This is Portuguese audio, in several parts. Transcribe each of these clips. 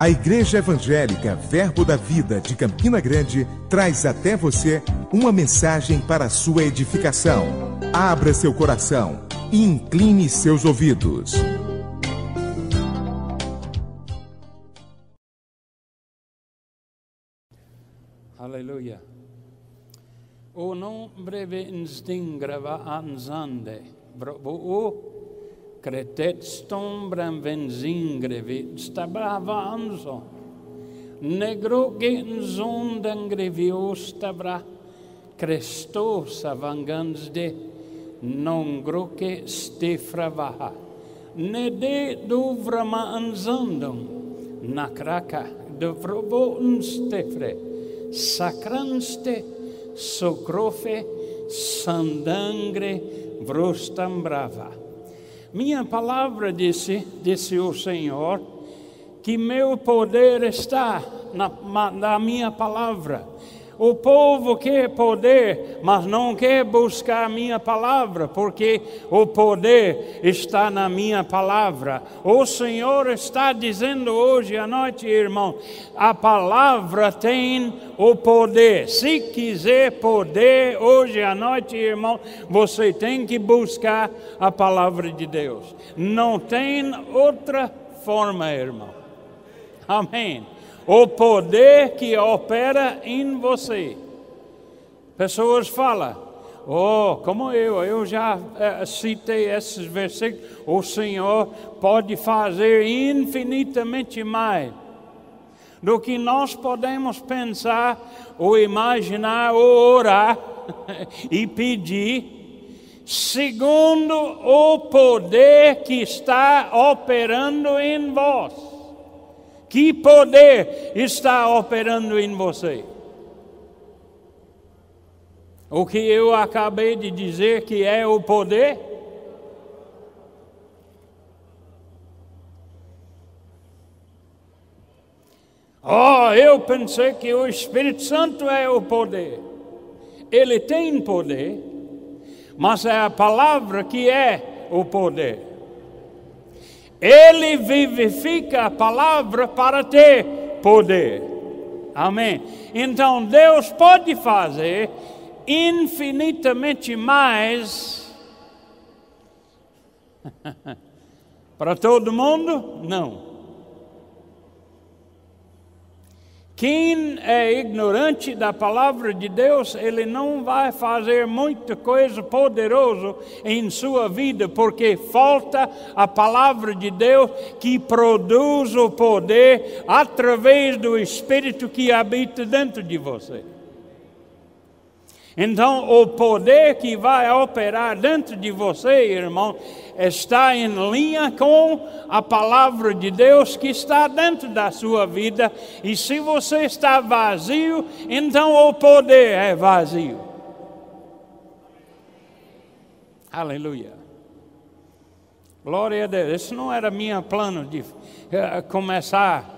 A Igreja Evangélica Verbo da Vida de Campina Grande traz até você uma mensagem para a sua edificação. Abra seu coração e incline seus ouvidos. Aleluia. O nombre vindstingrava anzande, o Cretetstombran venzingre vi stabrava anzo. Negro genzondan greviostabra crestosa vangans de non stefra stefravaha. Ne de dovrama anzandum nakraka un stefre sacranste socrofe sandangre vrostambrava. brava Minha palavra disse, disse o Senhor, que meu poder está na, na minha palavra. O povo quer poder, mas não quer buscar a minha palavra, porque o poder está na minha palavra. O Senhor está dizendo hoje à noite, irmão, a palavra tem o poder. Se quiser poder hoje à noite, irmão, você tem que buscar a palavra de Deus. Não tem outra forma, irmão. Amém o poder que opera em você. Pessoas falam, oh, como eu, eu já uh, citei esses versículos, o Senhor pode fazer infinitamente mais do que nós podemos pensar, ou imaginar, ou orar e pedir, segundo o poder que está operando em vós. Que poder está operando em você? O que eu acabei de dizer que é o poder? Oh, eu pensei que o Espírito Santo é o poder. Ele tem poder, mas é a palavra que é o poder. Ele vivifica a palavra para ter poder. Amém. Então Deus pode fazer infinitamente mais para todo mundo? Não. Quem é ignorante da palavra de Deus, ele não vai fazer muita coisa poderosa em sua vida, porque falta a palavra de Deus que produz o poder através do Espírito que habita dentro de você. Então, o poder que vai operar dentro de você, irmão, está em linha com a palavra de Deus que está dentro da sua vida. E se você está vazio, então o poder é vazio. Aleluia. Glória a Deus. Esse não era meu plano de uh, começar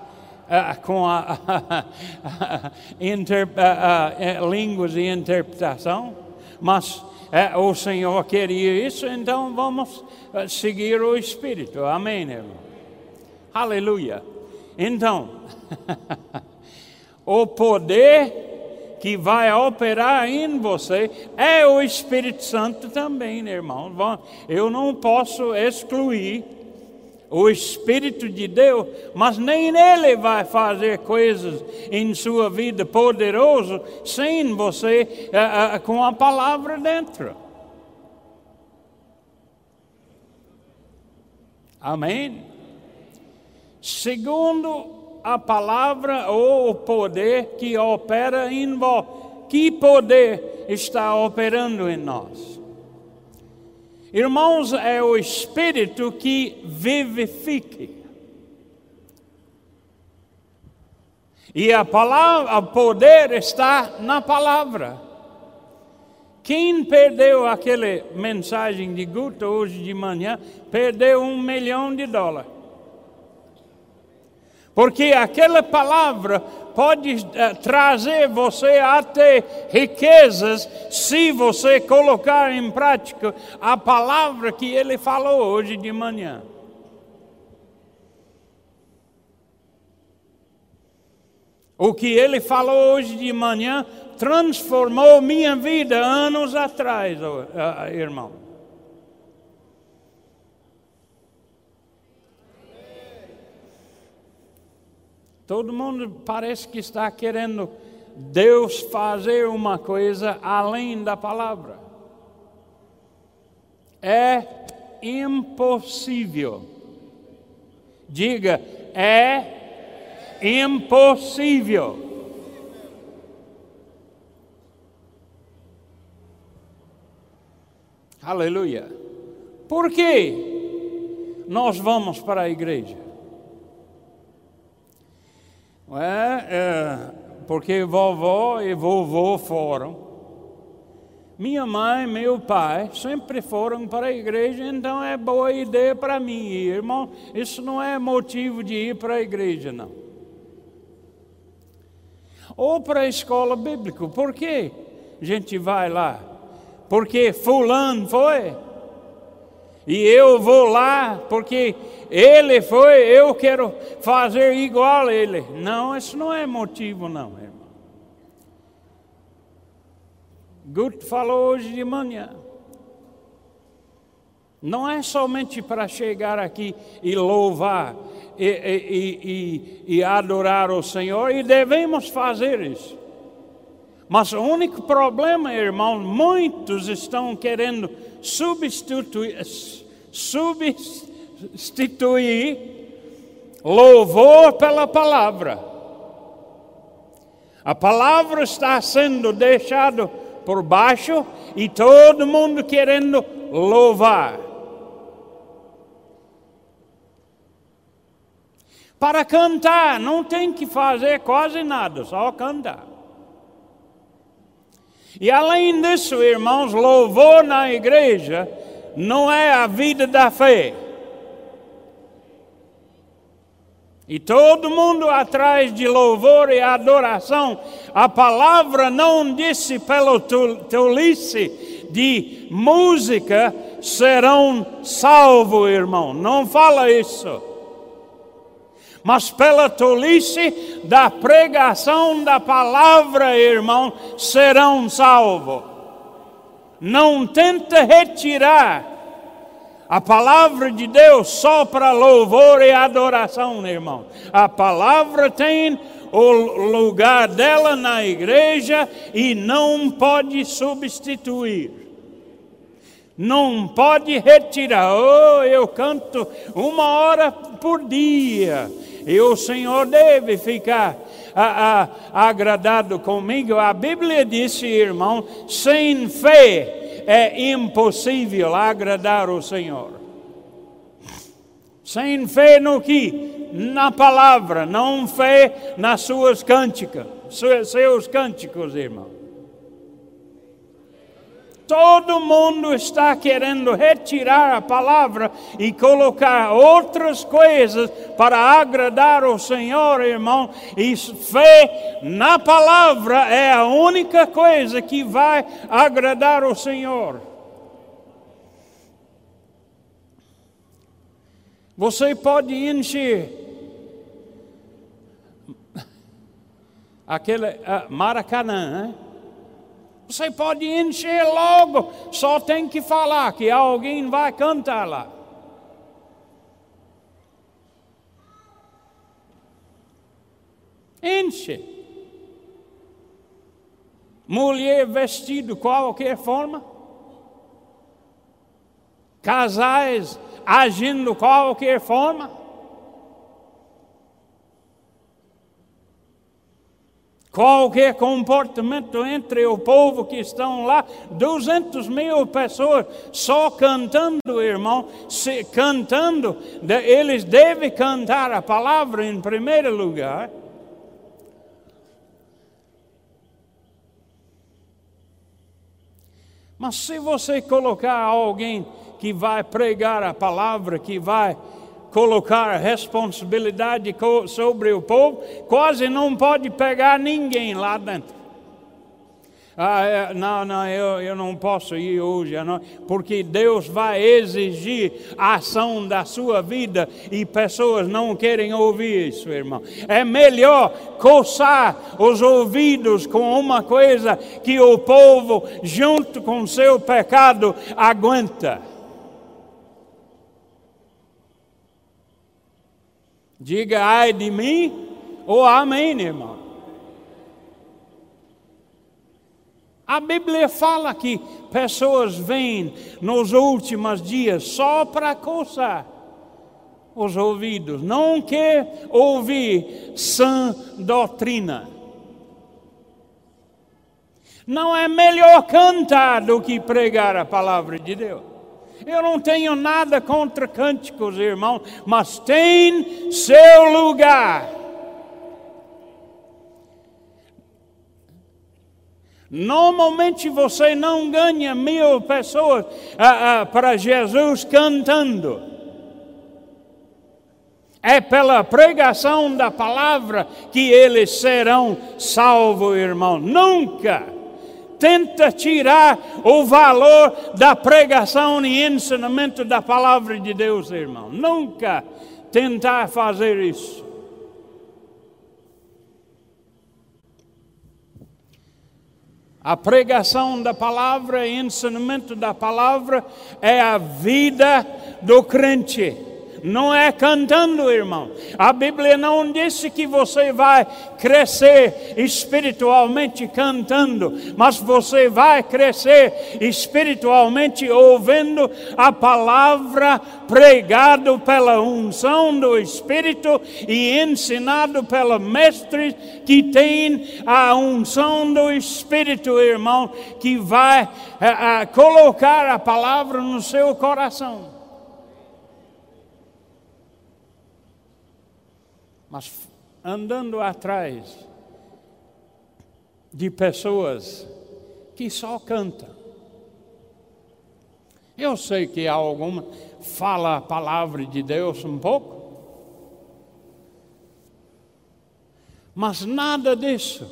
uh, com a, inter, uh, línguas e interpretação, mas o Senhor queria isso, então vamos seguir o Espírito. Amém, irmão? Aleluia. Então, o poder que vai operar em você é o Espírito Santo também, irmão. Eu não posso excluir o Espírito de Deus, mas nem Ele vai fazer coisas em sua vida poderoso sem você uh, uh, com a palavra dentro. Amém? Segundo a palavra ou o poder que opera em vós, que poder está operando em nós? Irmãos, é o Espírito que vivifique. E a palavra, o poder está na palavra. Quem perdeu aquela mensagem de Guta hoje de manhã, perdeu um milhão de dólares. Porque aquela palavra pode uh, trazer você até riquezas se você colocar em prática a palavra que ele falou hoje de manhã. O que ele falou hoje de manhã transformou minha vida anos atrás, irmão. Todo mundo parece que está querendo Deus fazer uma coisa além da palavra. É impossível. Diga, é impossível. Aleluia. Por que nós vamos para a igreja? É, é, porque vovó e vovô foram. Minha mãe meu pai sempre foram para a igreja, então é boa ideia para mim ir. Irmão, isso não é motivo de ir para a igreja, não. Ou para a escola bíblica, por que a gente vai lá? Porque fulano foi. E eu vou lá porque ele foi, eu quero fazer igual a ele. Não, isso não é motivo, não, irmão. Gut falou hoje de manhã. Não é somente para chegar aqui e louvar e, e, e, e, adorar o Senhor, e devemos fazer isso. Mas o único problema, irmão, muitos estão querendo substituir, substituir louvor pela palavra. A palavra está sendo deixada por baixo e todo mundo querendo louvar. Para cantar, não tem que fazer quase nada, só cantar. E além disso, irmãos, louvor na igreja não é a vida da fé. E todo mundo atrás de louvor e adoração. A palavra não disse pelo tolice de música serão salvos, irmão. Não fala isso. Mas pela tolice da pregação da palavra, irmão, serão salvos. Não tenta retirar a palavra de Deus só para louvor e adoração, irmão. A palavra tem o lugar dela na igreja e não pode substituir. Não pode retirar. Oh, eu canto uma hora por dia. E o Senhor deve ficar a, a, agradado comigo. A Bíblia disse, irmão, sem fé é impossível agradar o Senhor. Sem fé no que? Na palavra, não fé nas suas cânticas, seus cânticos, irmão. Todo mundo está querendo retirar a palavra e colocar outras coisas para agradar o Senhor, irmão. E fé na palavra é a única coisa que vai agradar o Senhor. Você pode encher aquele uh, Maracanã, né? Você pode encher logo, só tem que falar que alguém vai cantar lá. Enche. Mulher vestido qualquer forma. Casais agindo qualquer forma. Qualquer comportamento entre o povo que estão lá, 200 mil pessoas só cantando, irmão, se, cantando, eles devem cantar a palavra em primeiro lugar. Mas se você colocar alguém que vai pregar a palavra, que vai colocar responsabilidade sobre o povo, quase não pode pegar ninguém lá dentro. Ah, é, não, não, eu, eu não posso ir hoje, não, porque Deus vai exigir a ação da sua vida e pessoas não querem ouvir isso, irmão. É melhor coçar os ouvidos com uma coisa que o povo, junto com seu pecado, aguenta. Diga ai de mim ou amém, irmão. A Bíblia fala que pessoas vêm nos últimos dias só para coçar os ouvidos, não quer ouvir sã doutrina. Não é melhor cantar do que pregar a palavra de Deus. Eu não tenho nada contra cânticos, irmão, mas tem seu lugar. Normalmente você não ganha mil pessoas ah, ah, para Jesus cantando. É pela pregação da palavra que eles serão salvos, irmão. Nunca tenta tirar o valor da pregação e ensinamento da palavra de Deus, irmão. Nunca tentar fazer isso. A pregação da palavra, ensinamento da palavra é a vida do crente não é cantando, irmão. A Bíblia não disse que você vai crescer espiritualmente cantando, mas você vai crescer espiritualmente ouvindo a palavra pregado pela unção do Espírito e ensinado pelo mestre que tem a unção do Espírito, irmão, que vai a, eh, a, eh, colocar a palavra no seu coração. Mas andando atrás de pessoas que só cantam. Eu sei que há alguma fala a palavra de Deus um pouco, mas nada disso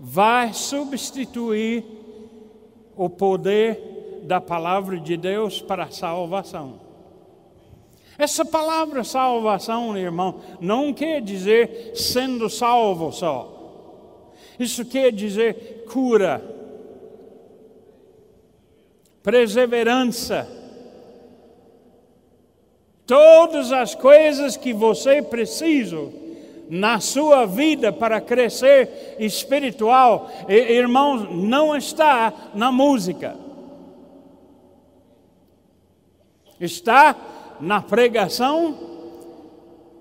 vai substituir o poder da palavra de Deus para a salvação. Essa palavra salvação, irmão, não quer dizer sendo salvo só. Isso quer dizer cura, perseverança. Todas as coisas que você precisa na sua vida para crescer espiritual, irmãos, não está na música. Está na pregação,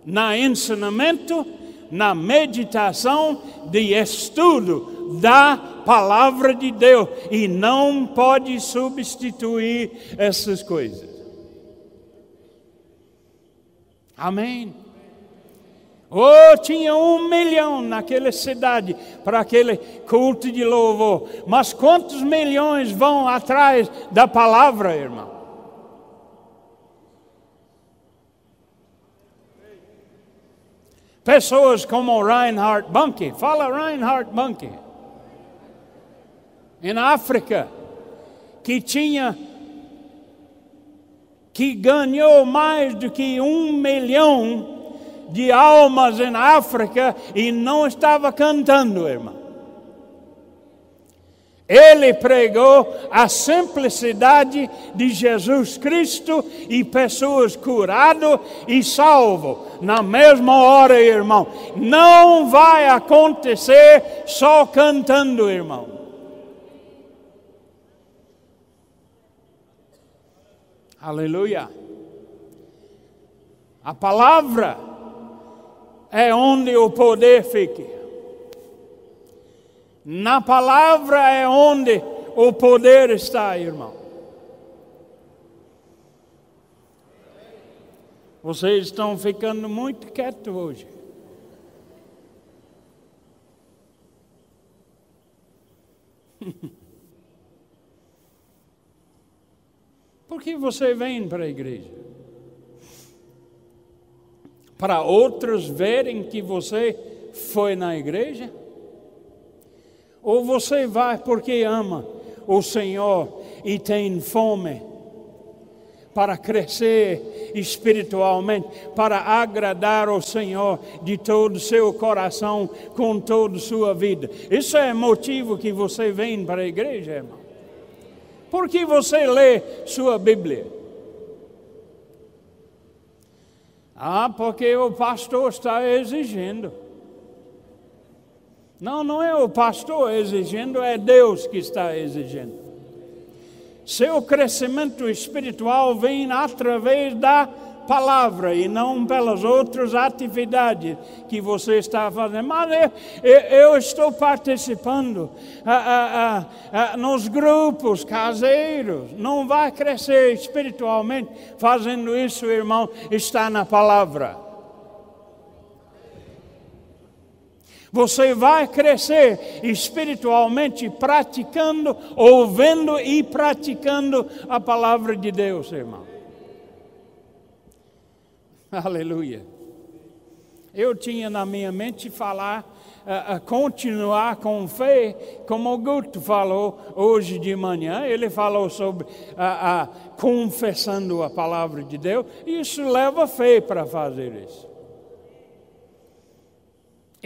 na ensinamento, na meditação de estudo da palavra de Deus e não pode substituir essas coisas. Amém. Oh, tinha um milhão naquela cidade para aquele culto de louvor. Mas quantos milhões vão atrás da palavra, irmão? Pessoas como Reinhard Bunke, fala Reinhard Bunke, em África, que tinha, que ganhou mais do que um milhão de almas em África e não estava cantando, irmão. Ele pregou a simplicidade de Jesus Cristo e pessoas curadas e salvas na mesma hora, irmão. Não vai acontecer só cantando, irmão. Aleluia. A palavra é onde o poder fica. Na palavra é onde o poder está, irmão. Vocês estão ficando muito quietos hoje. Por que você vem para a igreja? Para outros verem que você foi na igreja? Ou você vai porque ama o Senhor e tem fome para crescer espiritualmente, para agradar o Senhor de todo o seu coração, com toda a sua vida. Isso é motivo que você vem para a igreja, irmão. Por que você lê sua Bíblia? Ah, porque o pastor está exigindo. Não, não é o pastor exigindo, é Deus que está exigindo. Seu crescimento espiritual vem através da palavra e não pelas outras atividades que você está fazendo. Mas eu, eu estou participando ah, ah, ah, nos grupos caseiros. Não vai crescer espiritualmente fazendo isso, irmão. Está na palavra. Você vai crescer espiritualmente praticando, ouvindo e praticando a palavra de Deus, irmão. Aleluia. Eu tinha na minha mente falar, uh, uh, continuar com fé, como o Guto falou hoje de manhã. Ele falou sobre uh, confessando a palavra de Deus. Isso leva fé para fazer isso.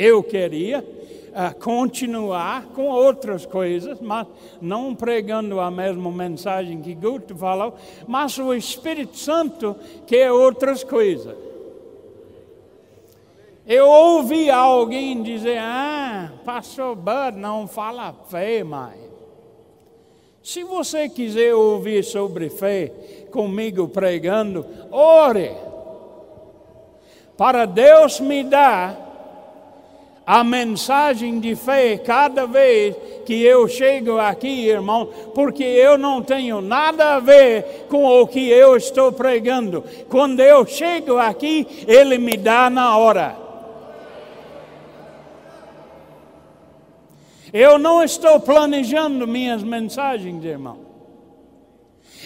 Eu queria uh, continuar com outras coisas, mas não pregando a mesma mensagem que Guto falou, mas o Espírito Santo quer outras coisas. Eu ouvi alguém dizer: Ah, Pastor Bud não fala fé mais. Se você quiser ouvir sobre fé comigo pregando, ore. Para Deus me dar a mensagem de fé cada vez que eu chego aqui, irmão, porque eu não tenho nada a ver com o que eu estou pregando. Quando eu chego aqui, Ele me dá na hora. Eu não estou planejando minhas mensagens, irmão.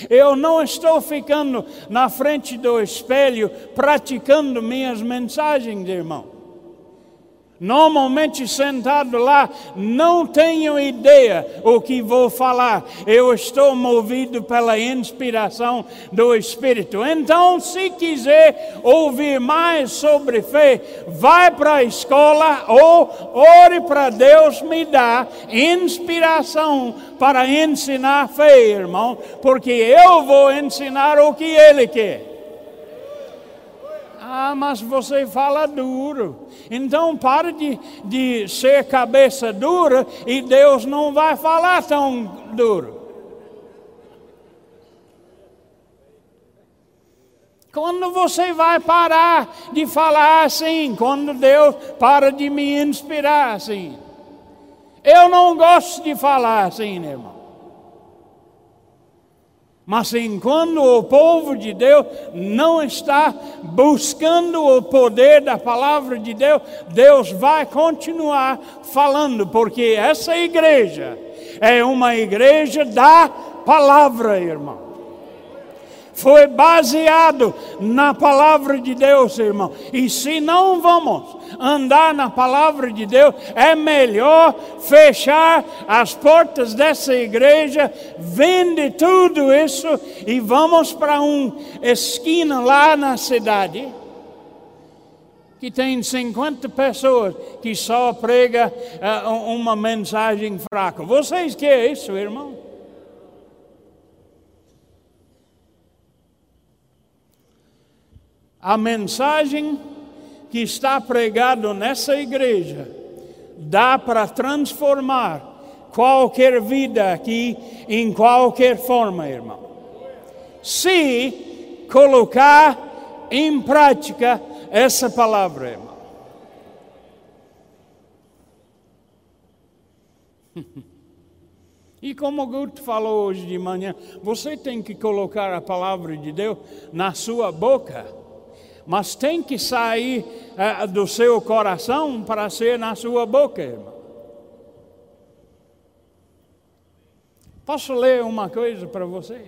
Eu não estou ficando na frente do espelho praticando minhas mensagens, irmão. Normalmente sentado lá, não tenho ideia o que vou falar. Eu estou movido pela inspiração do Espírito. Então, se quiser ouvir mais sobre fé, vai para a escola ou ore para Deus me dar inspiração para ensinar fé, irmão, porque eu vou ensinar o que Ele quer. Ah, mas você fala duro. Então pare de, de ser cabeça dura e Deus não vai falar tão duro. Quando você vai parar de falar assim? Quando Deus para de me inspirar assim? Eu não gosto de falar assim, irmão. Mas enquanto o povo de Deus não está buscando o poder da palavra de Deus, Deus vai continuar falando, porque essa igreja é uma igreja da palavra, irmão foi baseado na palavra de Deus, irmão. E se não vamos andar na palavra de Deus, é melhor fechar as portas dessa igreja, vende tudo isso e vamos para uma esquina lá na cidade que tem 50 pessoas que só prega uh, uma mensagem fraca. Vocês querem isso, irmão? A mensagem que está pregado nessa igreja dá para transformar qualquer vida aqui em qualquer forma, irmão. Se colocar em prática essa palavra, irmão. E como o Guto falou hoje de manhã, você tem que colocar a palavra de Deus na sua boca mas tem que sair é, do seu coração para ser na sua boca, irmão. Posso ler uma coisa para você?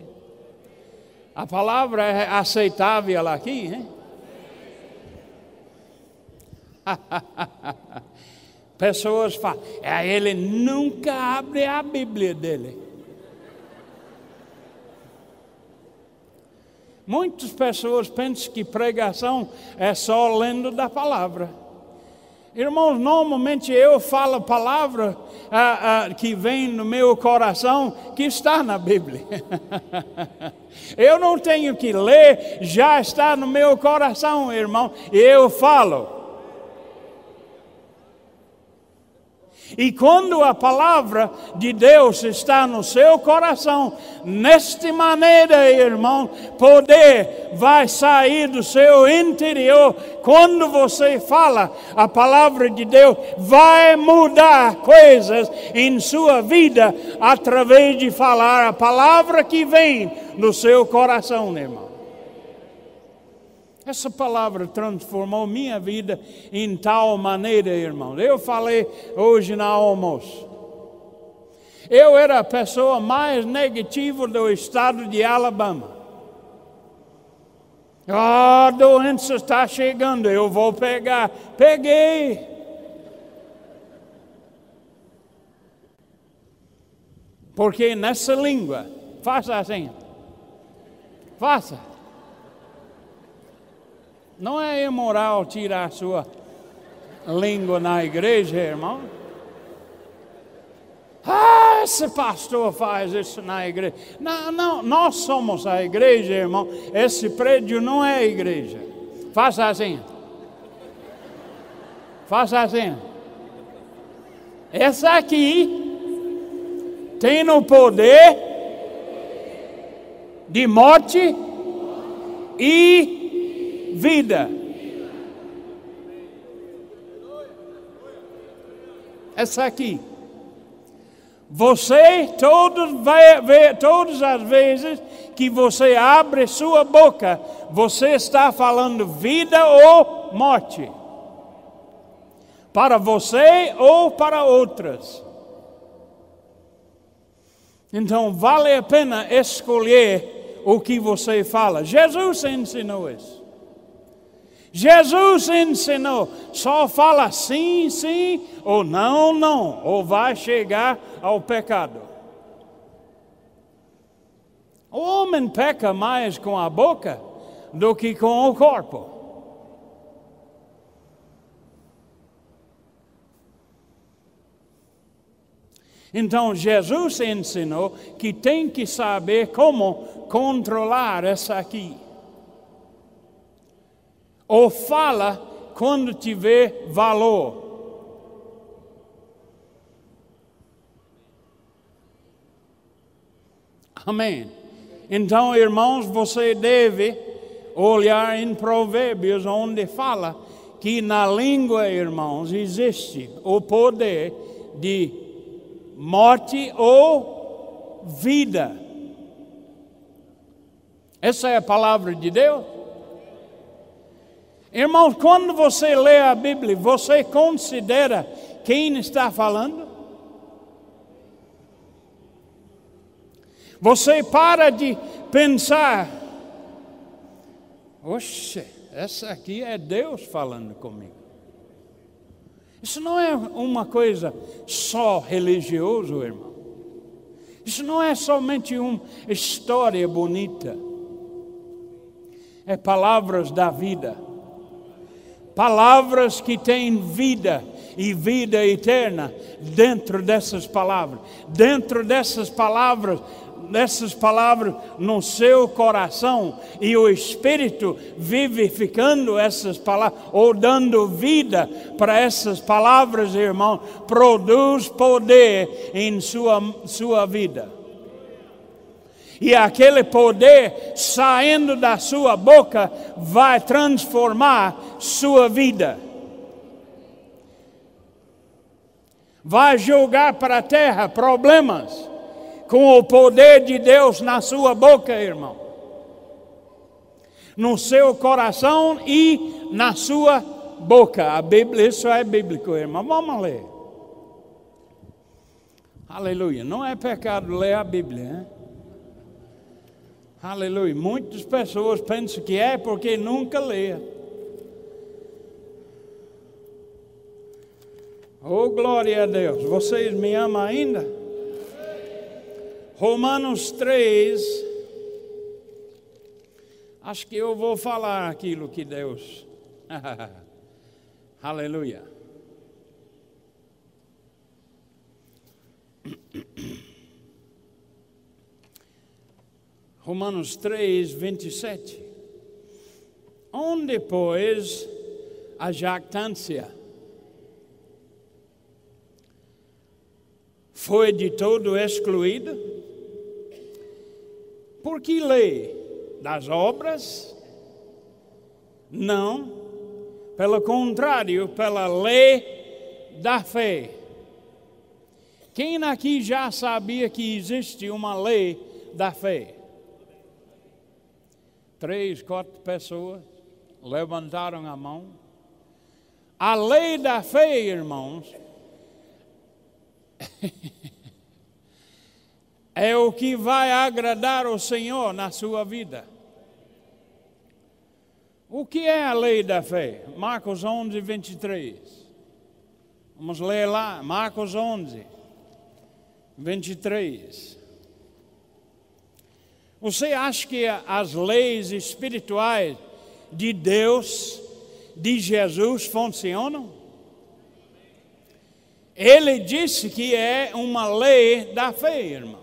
A palavra é aceitável aqui, hein? Pessoas falam, é, ele nunca abre a Bíblia dele. Muitas pessoas pensam que pregação é só lendo da palavra. Irmãos, normalmente eu falo a palavra ah, ah, que vem no meu coração, que está na Bíblia. eu não tenho que ler, já está no meu coração, irmão, e eu falo. E quando a palavra de Deus está no seu coração, nesta maneira, irmão, poder vai sair do seu interior. Quando você fala a palavra de Deus, vai mudar coisas em sua vida através de falar a palavra que vem do seu coração, irmão. Essa palavra transformou minha vida em tal maneira, irmãos. Eu falei hoje na almoço. Eu era a pessoa mais negativa do estado de Alabama. Ah, a doença está chegando, eu vou pegar. Peguei. Porque nessa língua, faça assim. Faça. Não é imoral tirar a sua língua na igreja, irmão. Ah, esse pastor faz isso na igreja. Não, não, nós somos a igreja, irmão. Esse prédio não é a igreja. Faça assim. Faça assim. Essa aqui tem o poder de morte e vida. Essa aqui. Você, todos, vai ver, todas as vezes que você abre sua boca, você está falando vida ou morte. Para você ou para outras. Então, vale a pena escolher o que você fala. Jesus ensinou isso. Jesus ensinou, só fala sim, sim, ou não, não, ou vai chegar ao pecado. O homem peca mais com a boca do que com o corpo. Então Jesus ensinou que tem que saber como controlar essa aqui ou fala quando tiver valor. Amém. Então, irmãos, você deve olhar em Provérbios, onde fala que na língua, irmãos, existe o poder de morte ou vida. Essa é a palavra de Deus. Irmãos, quando você lê a Bíblia, você considera quem está falando? Você para de pensar, oxe, essa aqui é Deus falando comigo. Isso não é uma coisa só religioso, irmão. Isso não é somente uma história bonita. É palavras da vida palavras que têm vida e vida eterna dentro dessas palavras. Dentro dessas palavras, dessas palavras no seu coração e o Espírito vivificando essas palavras ou dando vida para essas palavras, irmão, produz poder em sua, sua vida e aquele poder saindo da sua boca vai transformar sua vida. Vai jogar para a terra problemas com o poder de Deus na sua boca, irmão. No seu coração e na sua boca. A Bíblia, isso é bíblico, irmão. Vamos ler. Aleluia. Não é pecado ler a Bíblia, hein? Aleluia. Muitas pessoas pensam que é porque nunca lê. Oh, glória a Deus. Vocês me amam ainda? Romanos 3. Acho que eu vou falar aquilo que Deus. Aleluia. Romanos 3, 27. Onde, pois, a jactância foi de todo excluída? Por que lei? Das obras? Não. Pelo contrário, pela lei da fé. Quem aqui já sabia que existe uma lei da fé? Três, quatro pessoas levantaram a mão. A lei da fé, irmãos, é o que vai agradar o Senhor na sua vida. O que é a lei da fé? Marcos 11, 23. Vamos ler lá, Marcos 11, 23. Você acha que as leis espirituais de Deus, de Jesus, funcionam? Ele disse que é uma lei da fé, irmão.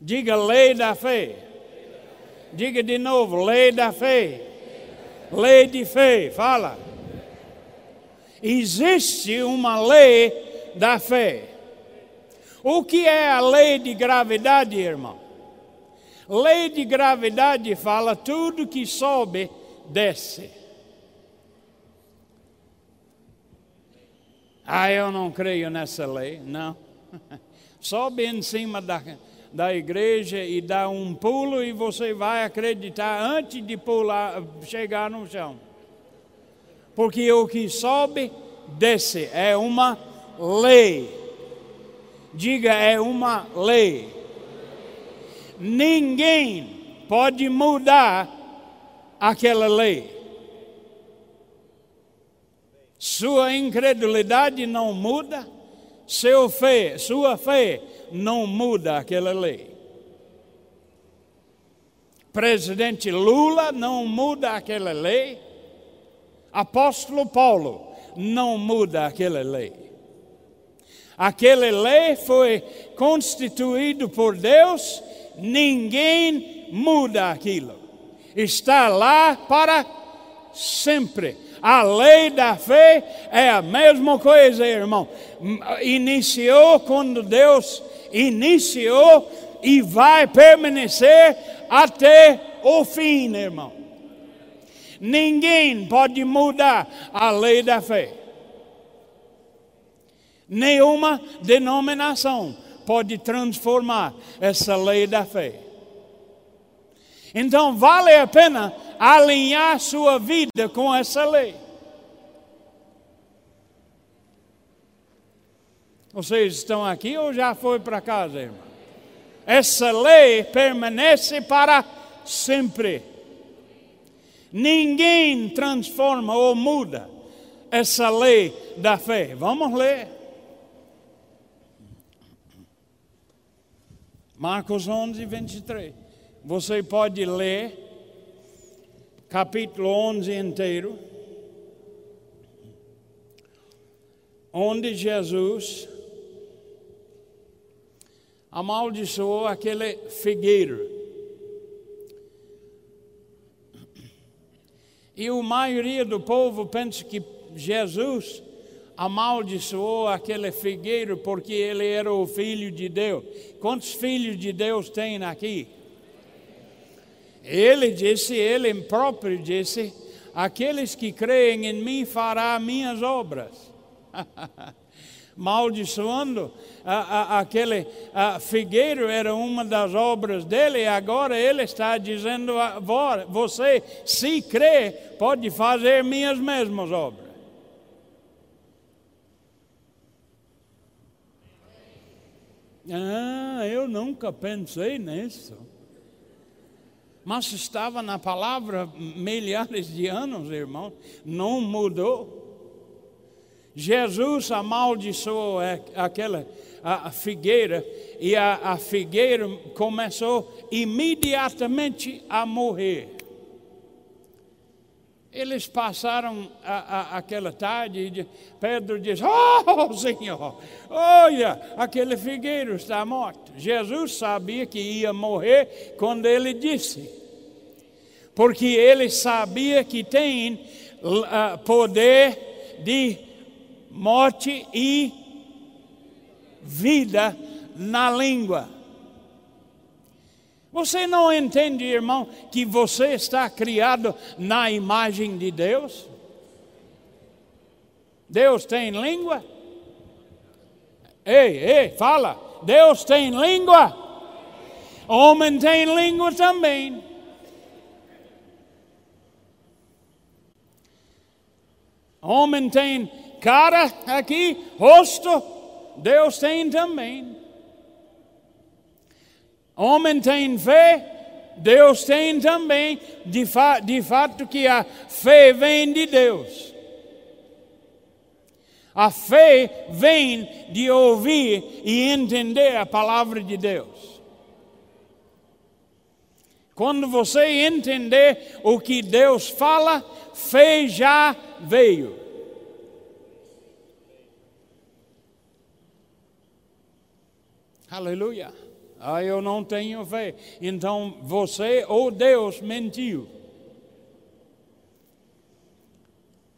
Diga lei da fé. Diga de novo, lei da fé. Lei de fé, fala. Existe uma lei da fé. O que é a lei de gravidade, irmão? Lei de gravidade fala tudo que sobe, desce. Ah, eu não creio nessa lei, não. Sobe em cima da, da igreja e dá um pulo e você vai acreditar antes de pular, chegar no chão. Porque o que sobe, desce. É uma lei. Diga, é uma lei. Ninguém pode mudar aquela lei. Sua incredulidade não muda, seu fé, sua fé não muda aquela lei. Presidente Lula não muda aquela lei. Apóstolo Paulo não muda aquela lei. Aquela lei foi constituída por Deus, ninguém muda aquilo. Está lá para sempre. A lei da fé é a mesma coisa, irmão. Iniciou quando Deus iniciou e vai permanecer até o fim, irmão. Ninguém pode mudar a lei da fé. Nenhuma denominação pode transformar essa lei da fé. Então vale a pena alinhar sua vida com essa lei. Vocês estão aqui ou já foi para casa, irmão? Essa lei permanece para sempre. Ninguém transforma ou muda essa lei da fé. Vamos ler. Marcos 11, 23. Você pode ler capítulo 11 inteiro, onde Jesus amaldiçoou aquele figueiro. E a maioria do povo pensa que Jesus amaldiçoou aquele figueiro porque ele era o filho de Deus. Quantos filhos de Deus tem aqui? Ele disse, ele próprio disse: aqueles que creem em mim fará minhas obras. Maldiçoando a, a, aquele a, figueiro era uma das obras dele, e agora ele está dizendo: você, se crê, pode fazer minhas mesmas obras. Ah, eu nunca pensei nisso. Mas estava na palavra milhares de anos, irmão, não mudou. Jesus amaldiçoou aquela a figueira e a, a figueira começou imediatamente a morrer. Eles passaram a, a, aquela tarde e Pedro diz: Oh, Senhor, olha, aquele figueiro está morto. Jesus sabia que ia morrer quando ele disse, porque ele sabia que tem uh, poder de morte e vida na língua. Você não entende, irmão, que você está criado na imagem de Deus? Deus tem língua? Ei, ei, fala. Deus tem língua? Homem tem língua também. Homem tem cara aqui, rosto, Deus tem também. Homem tem fé, Deus tem também, de, fa de fato que a fé vem de Deus. A fé vem de ouvir e entender a palavra de Deus. Quando você entender o que Deus fala, fé já veio. Aleluia. Ah, eu não tenho fé. Então você ou Deus mentiu.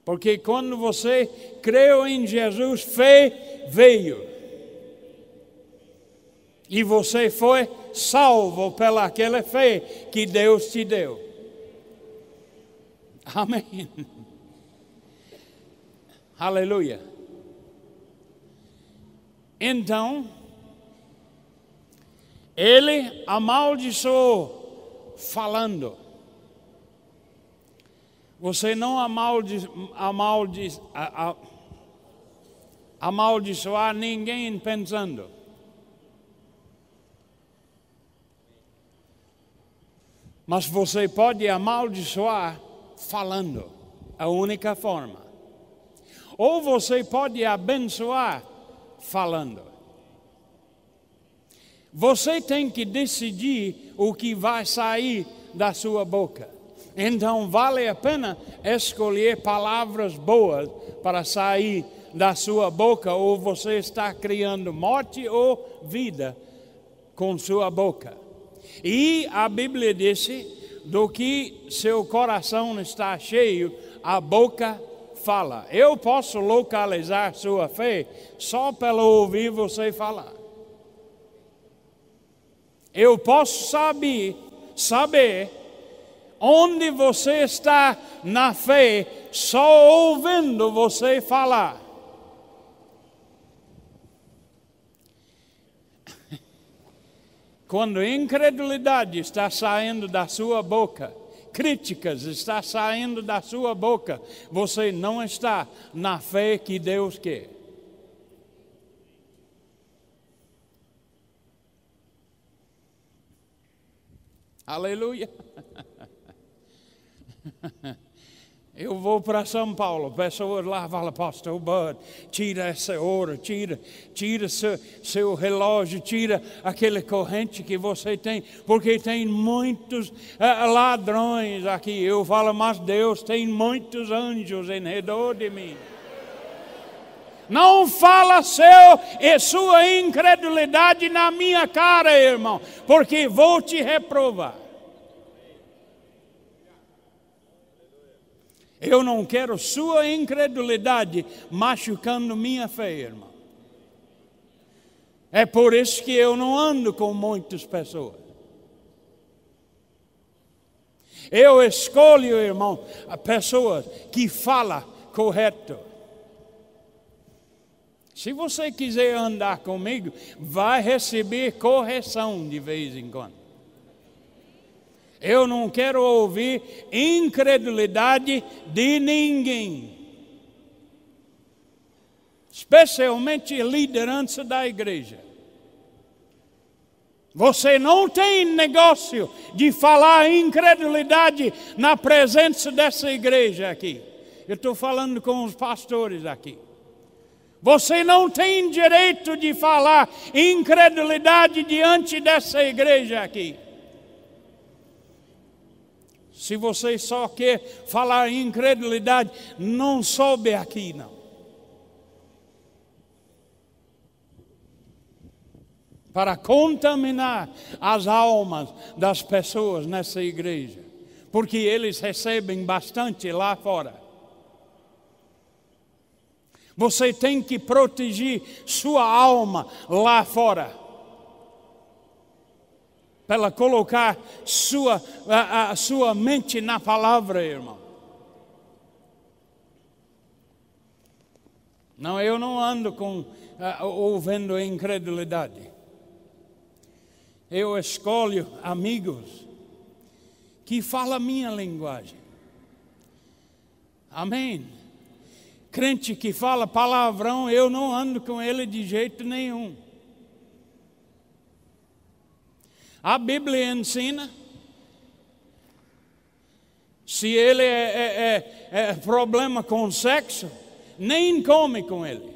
Porque quando você creu em Jesus, fé veio. E você foi salvo pela aquela fé que Deus te deu. Amém. Aleluia. Então, ele amaldiçoou falando. Você não amaldi, amaldi, a, a, amaldiçoar ninguém pensando. Mas você pode amaldiçoar falando, a única forma. Ou você pode abençoar falando. Você tem que decidir o que vai sair da sua boca. Então vale a pena escolher palavras boas para sair da sua boca, ou você está criando morte ou vida com sua boca. E a Bíblia disse: do que seu coração está cheio, a boca fala. Eu posso localizar sua fé só pelo ouvir você falar. Eu posso saber, saber onde você está na fé só ouvindo você falar. Quando incredulidade está saindo da sua boca, críticas está saindo da sua boca, você não está na fé que Deus quer. Aleluia. Eu vou para São Paulo, pessoas lá falam, pastor Bud, tira essa hora, tira, tira seu, seu relógio, tira aquela corrente que você tem, porque tem muitos uh, ladrões aqui. Eu falo, mas Deus tem muitos anjos em redor de mim. Não fala seu e sua incredulidade na minha cara, irmão, porque vou te reprovar. Eu não quero sua incredulidade machucando minha fé, irmão. É por isso que eu não ando com muitas pessoas. Eu escolho, irmão, pessoas que falam correto. Se você quiser andar comigo, vai receber correção de vez em quando. Eu não quero ouvir incredulidade de ninguém. Especialmente liderança da igreja. Você não tem negócio de falar incredulidade na presença dessa igreja aqui. Eu estou falando com os pastores aqui. Você não tem direito de falar incredulidade diante dessa igreja aqui. Se você só quer falar incredulidade, não soube aqui não. Para contaminar as almas das pessoas nessa igreja, porque eles recebem bastante lá fora. Você tem que proteger sua alma lá fora para colocar sua, a, a sua mente na palavra, irmão. Não, eu não ando com uh, ouvindo incredulidade. Eu escolho amigos que falam a minha linguagem. Amém. Crente que fala palavrão, eu não ando com ele de jeito nenhum. A Bíblia ensina. Se ele é, é, é, é problema com sexo, nem come com ele.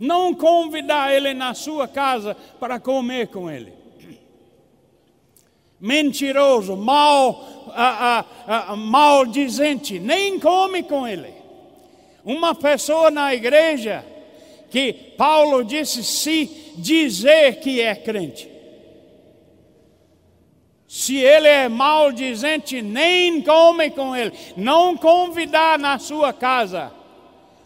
Não convidar ele na sua casa para comer com ele. Mentiroso, mal, ah, ah, maldizente, nem come com ele. Uma pessoa na igreja que Paulo disse se dizer que é crente. Se ele é maldizente, nem come com ele. Não convidar na sua casa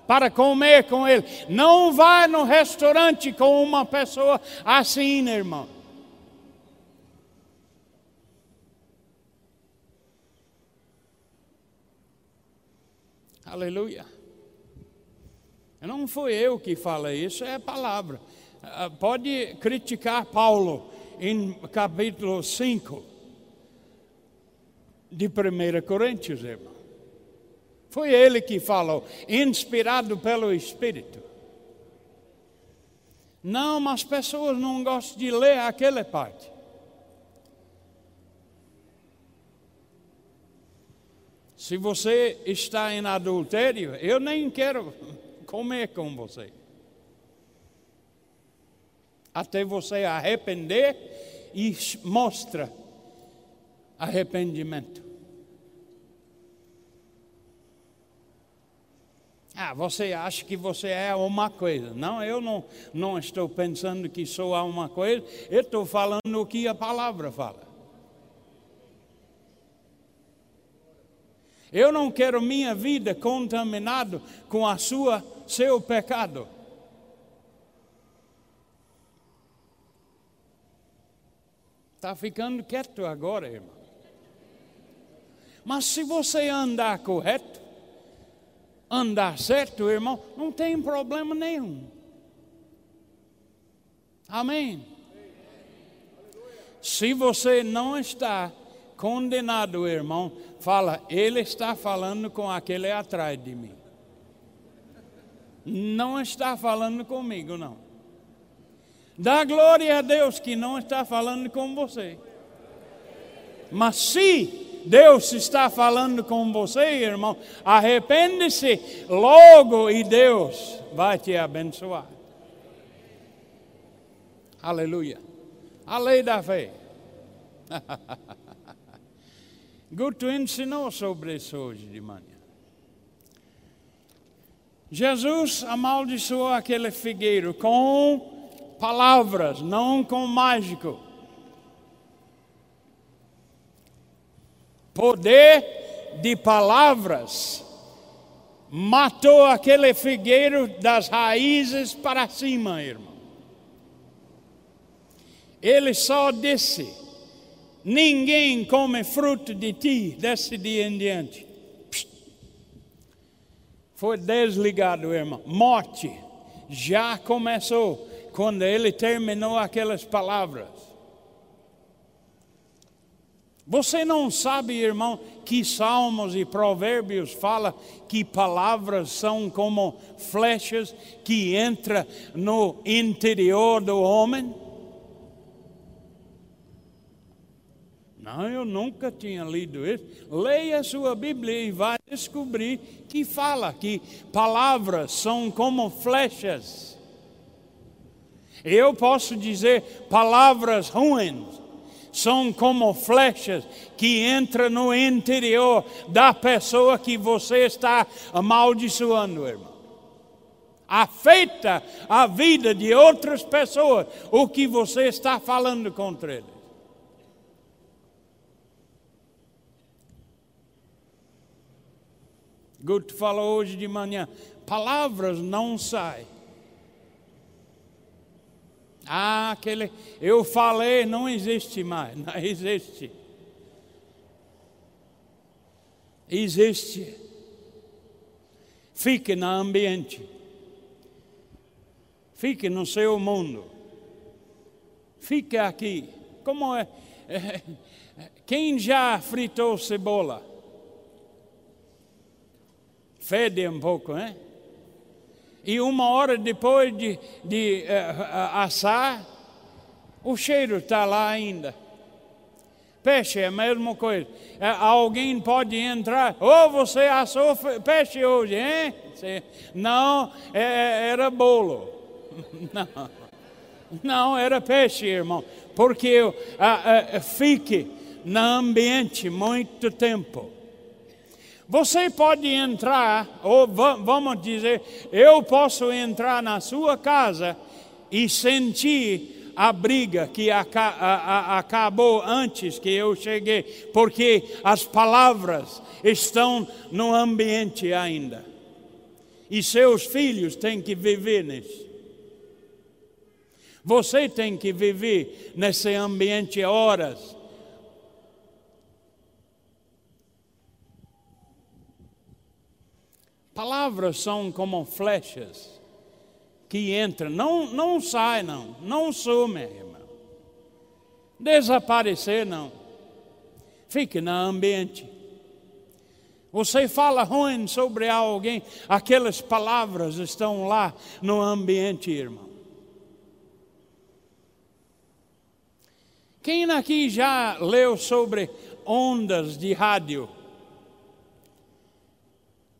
para comer com ele. Não vá no restaurante com uma pessoa assim, irmão. Aleluia. Não foi eu que falei isso, é a palavra. Ah, pode criticar Paulo em capítulo 5 de 1 Coríntios, irmão. Foi ele que falou, inspirado pelo Espírito. Não, mas pessoas não gostam de ler aquela parte. Se você está em adultério, eu nem quero comer com você. Até você arrepender e mostra arrependimento. Ah, você acha que você é uma coisa. Não, eu não, não estou pensando que sou uma coisa, eu estou falando o que a palavra fala. Eu não quero minha vida contaminada com a sua, seu pecado. Está ficando quieto agora, irmão. Mas se você andar correto, andar certo, irmão, não tem problema nenhum. Amém. Se você não está condenado, irmão, fala, ele está falando com aquele atrás de mim. Não está falando comigo, não. Dá glória a Deus que não está falando com você. Mas se Deus está falando com você, irmão. Arrepende-se logo e Deus vai te abençoar. Aleluia. A lei da fé. Guto ensinou sobre isso hoje de manhã. Jesus amaldiçoou aquele figueiro com palavras, não com mágico. poder de palavras matou aquele figueiro das raízes para cima, irmão. Ele só disse: Ninguém come fruto de ti desse dia em diante. Foi desligado, irmão. Morte já começou quando ele terminou aquelas palavras. Você não sabe, irmão, que Salmos e Provérbios fala que palavras são como flechas que entram no interior do homem? Não, eu nunca tinha lido isso. Leia a sua Bíblia e vai descobrir que fala que palavras são como flechas. Eu posso dizer palavras ruins são como flechas que entram no interior da pessoa que você está amaldiçoando, irmão. Afeta a vida de outras pessoas o que você está falando contra eles. Guto falou hoje de manhã: palavras não saem. Ah, aquele, eu falei, não existe mais, não existe. Existe. Fique no ambiente. Fique no seu mundo. Fique aqui. Como é? Quem já fritou cebola? Fede um pouco, né? E uma hora depois de, de uh, assar, o cheiro está lá ainda. Peixe é a mesma coisa. Uh, alguém pode entrar, ou oh, você assou peixe hoje, hein? Não, é, era bolo. Não. Não, era peixe, irmão. Porque uh, uh, fique no ambiente muito tempo. Você pode entrar, ou vamos dizer, eu posso entrar na sua casa e sentir a briga que acabou antes que eu cheguei, porque as palavras estão no ambiente ainda. E seus filhos têm que viver nisso. Você tem que viver nesse ambiente horas Palavras são como flechas que entram, não, não sai não, não some, irmão. Desaparecer não. Fique no ambiente. Você fala ruim sobre alguém, aquelas palavras estão lá no ambiente, irmão. Quem aqui já leu sobre ondas de rádio?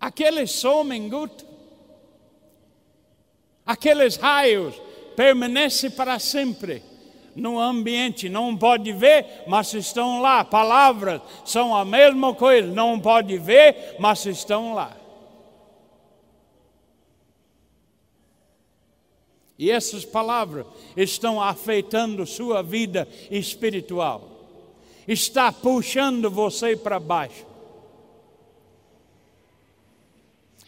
Aqueles somem, Gut. Aqueles raios permanecem para sempre no ambiente, não pode ver, mas estão lá. Palavras são a mesma coisa, não pode ver, mas estão lá. E essas palavras estão afetando sua vida espiritual. Está puxando você para baixo.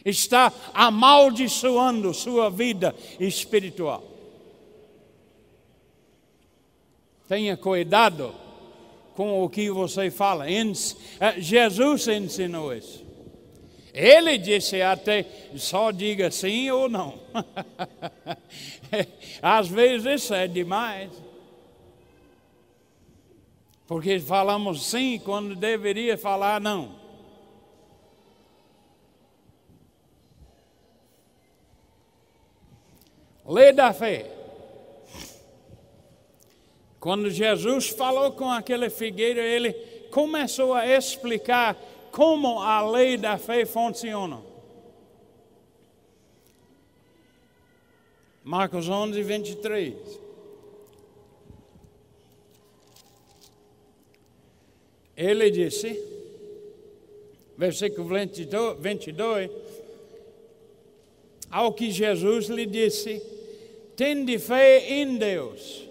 Está amaldiçoando sua vida espiritual. Tenha cuidado com o que você fala. Eh, Jesus ensinou isso. Ele disse até só diga sim ou não. Às vezes isso é demais. Porque falamos sim quando deveria falar não. Lei da fé. Quando Jesus falou com aquele figueiro, ele começou a explicar como a lei da fé funciona. Marcos 11, 23. Ele disse, versículo 22, ao que Jesus lhe disse: Tende fé em Deus.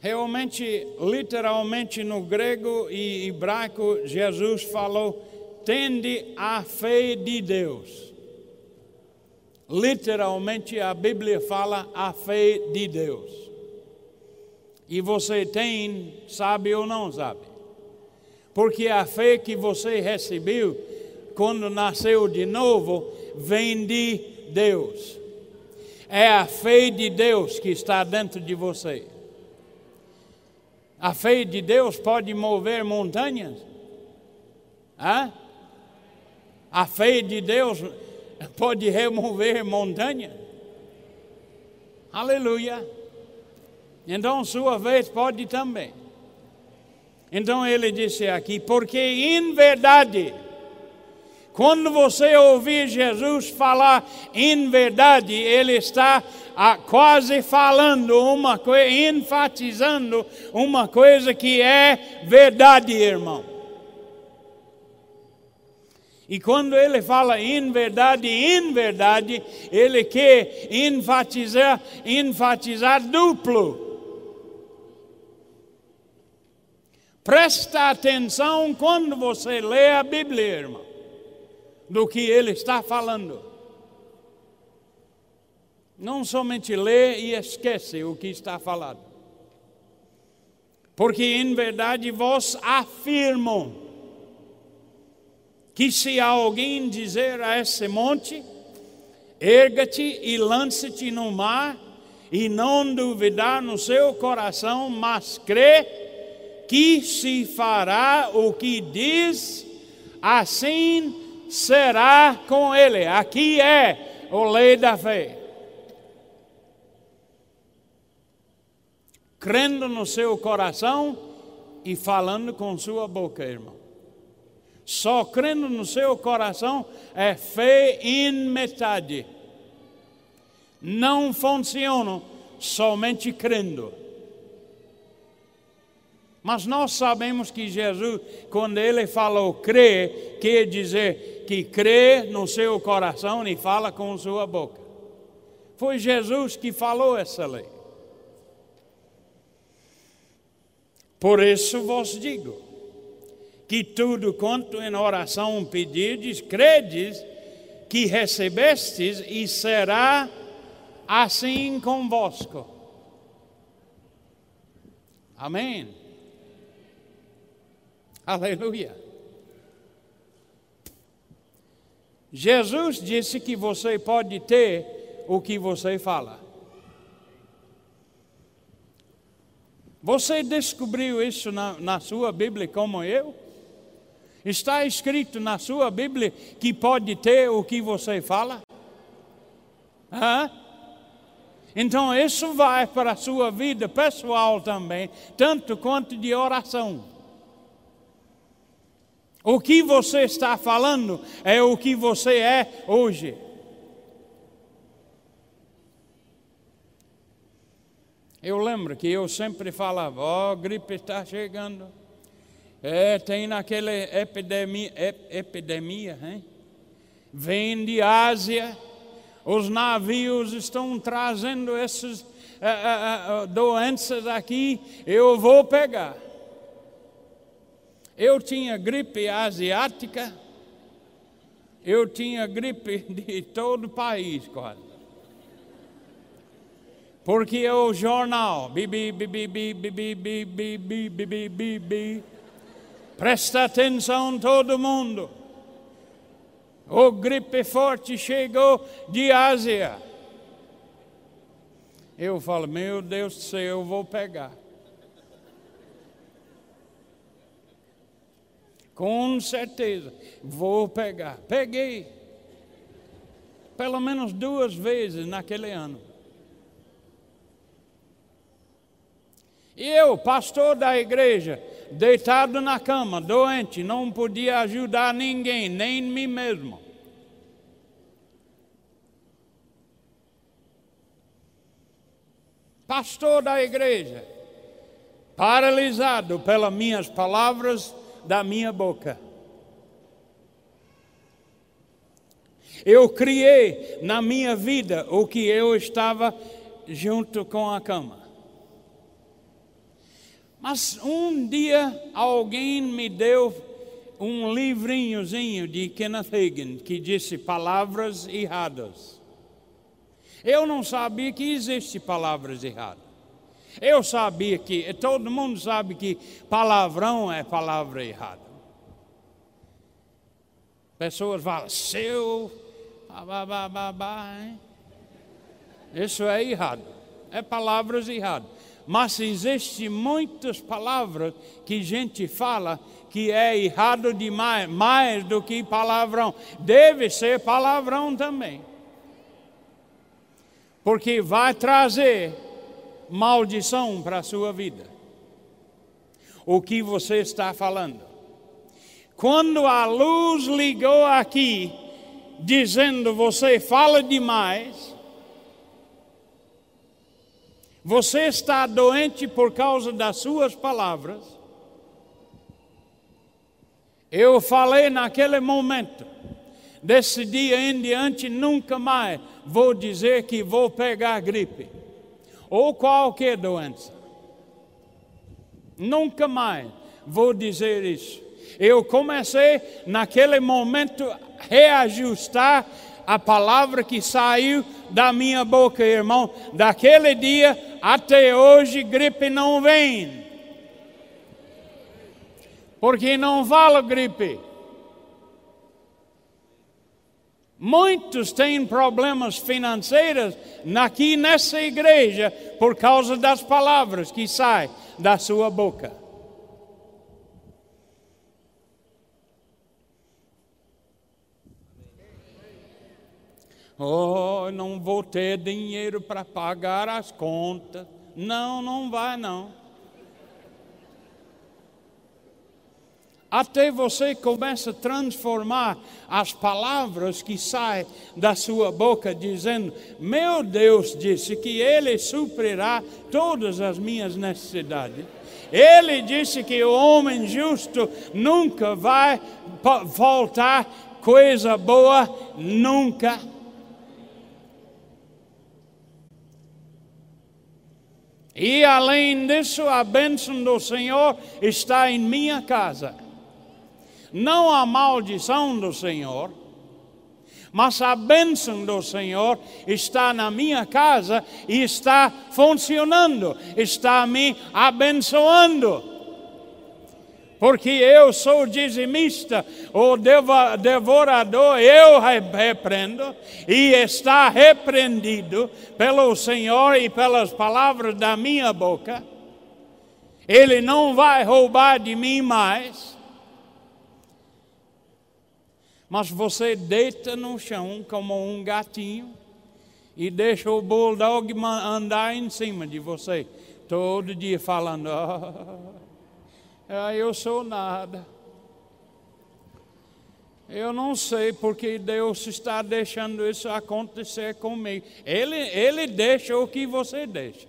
Realmente, literalmente no grego e hebraico, Jesus falou: tende a fé de Deus. Literalmente, a Bíblia fala a fé de Deus. E você tem, sabe ou não sabe? Porque a fé que você recebeu quando nasceu de novo vem de Deus. É a fé de Deus que está dentro de você. A fé de Deus pode mover montanhas. Hã? A fé de Deus pode remover montanhas. Aleluia. Então, sua vez pode também. Então ele disse aqui: porque em verdade, quando você ouvir Jesus falar em verdade, ele está ah, quase falando uma coisa, enfatizando uma coisa que é verdade, irmão. E quando ele fala em verdade, em verdade, ele quer enfatizar, enfatizar duplo. Presta atenção quando você lê a Bíblia, irmão, do que ele está falando. Não somente lê e esquece o que está falado. Porque em verdade vós afirmam que se alguém dizer a esse monte, erga-te e lança-te no mar, e não duvidar no seu coração, mas crê que se fará o que diz, assim será com ele. Aqui é o lei da fé. Crendo no seu coração e falando com sua boca, irmão. Só crendo no seu coração é fé em metade. Não funciona somente crendo. Mas nós sabemos que Jesus, quando ele falou crer, quer dizer que crê no seu coração e fala com sua boca. Foi Jesus que falou essa lei. Por isso vos digo: que tudo quanto em oração pedirdes, credes que recebestes e será assim convosco. Amém. Aleluia. Jesus disse que você pode ter o que você fala. Você descobriu isso na, na sua Bíblia como eu? Está escrito na sua Bíblia que pode ter o que você fala? Hã? Então isso vai para a sua vida pessoal também, tanto quanto de oração. O que você está falando é o que você é hoje. Eu lembro que eu sempre falava: Ó, oh, gripe está chegando. É, tem naquela epidemia, epidemia hein? vem de Ásia, os navios estão trazendo essas uh, uh, uh, doenças aqui, eu vou pegar. Eu tinha gripe asiática, eu tinha gripe de todo o país quase. Porque o jornal, bibi, bibi, bibi, bibi, bibi, bibi, bibi, presta atenção todo mundo. O gripe forte chegou de Ásia. Eu falo, meu Deus do céu, eu vou pegar. Com certeza, vou pegar. Peguei. Pelo menos duas vezes naquele ano. E eu, pastor da igreja, deitado na cama, doente, não podia ajudar ninguém, nem mim mesmo. Pastor da igreja, paralisado pelas minhas palavras da minha boca. Eu criei na minha vida o que eu estava junto com a cama. Mas um dia alguém me deu um livrinhozinho de Kenneth Hagin que disse palavras erradas. Eu não sabia que existe palavras erradas. Eu sabia que, todo mundo sabe que palavrão é palavra errada. Pessoas falam, seu, hein? isso é errado. É palavras erradas mas existem muitas palavras que gente fala que é errado demais, mais do que palavrão. Deve ser palavrão também. Porque vai trazer maldição para a sua vida. o que você está falando. Quando a luz ligou aqui, dizendo você fala demais, você está doente por causa das suas palavras. Eu falei naquele momento, desse dia em diante, nunca mais vou dizer que vou pegar gripe ou qualquer doença. Nunca mais vou dizer isso. Eu comecei naquele momento reajustar a palavra que saiu da minha boca, irmão. Daquele dia até hoje, gripe não vem. Porque não vale gripe. Muitos têm problemas financeiros aqui nessa igreja por causa das palavras que saem da sua boca. Oh, não vou ter dinheiro para pagar as contas. Não, não vai não. Até você começa a transformar as palavras que saem da sua boca, dizendo: Meu Deus disse que Ele suprirá todas as minhas necessidades. Ele disse que o homem justo nunca vai voltar coisa boa, nunca E além disso, a bênção do Senhor está em minha casa. Não a maldição do Senhor, mas a bênção do Senhor está na minha casa e está funcionando, está me abençoando porque eu sou dizimista, o devorador eu repreendo, e está repreendido pelo Senhor e pelas palavras da minha boca. Ele não vai roubar de mim mais. Mas você deita no chão como um gatinho e deixa o bulldog andar em cima de você, todo dia falando. Oh, ah, eu sou nada. Eu não sei porque Deus está deixando isso acontecer comigo. Ele, ele deixa o que você deixa.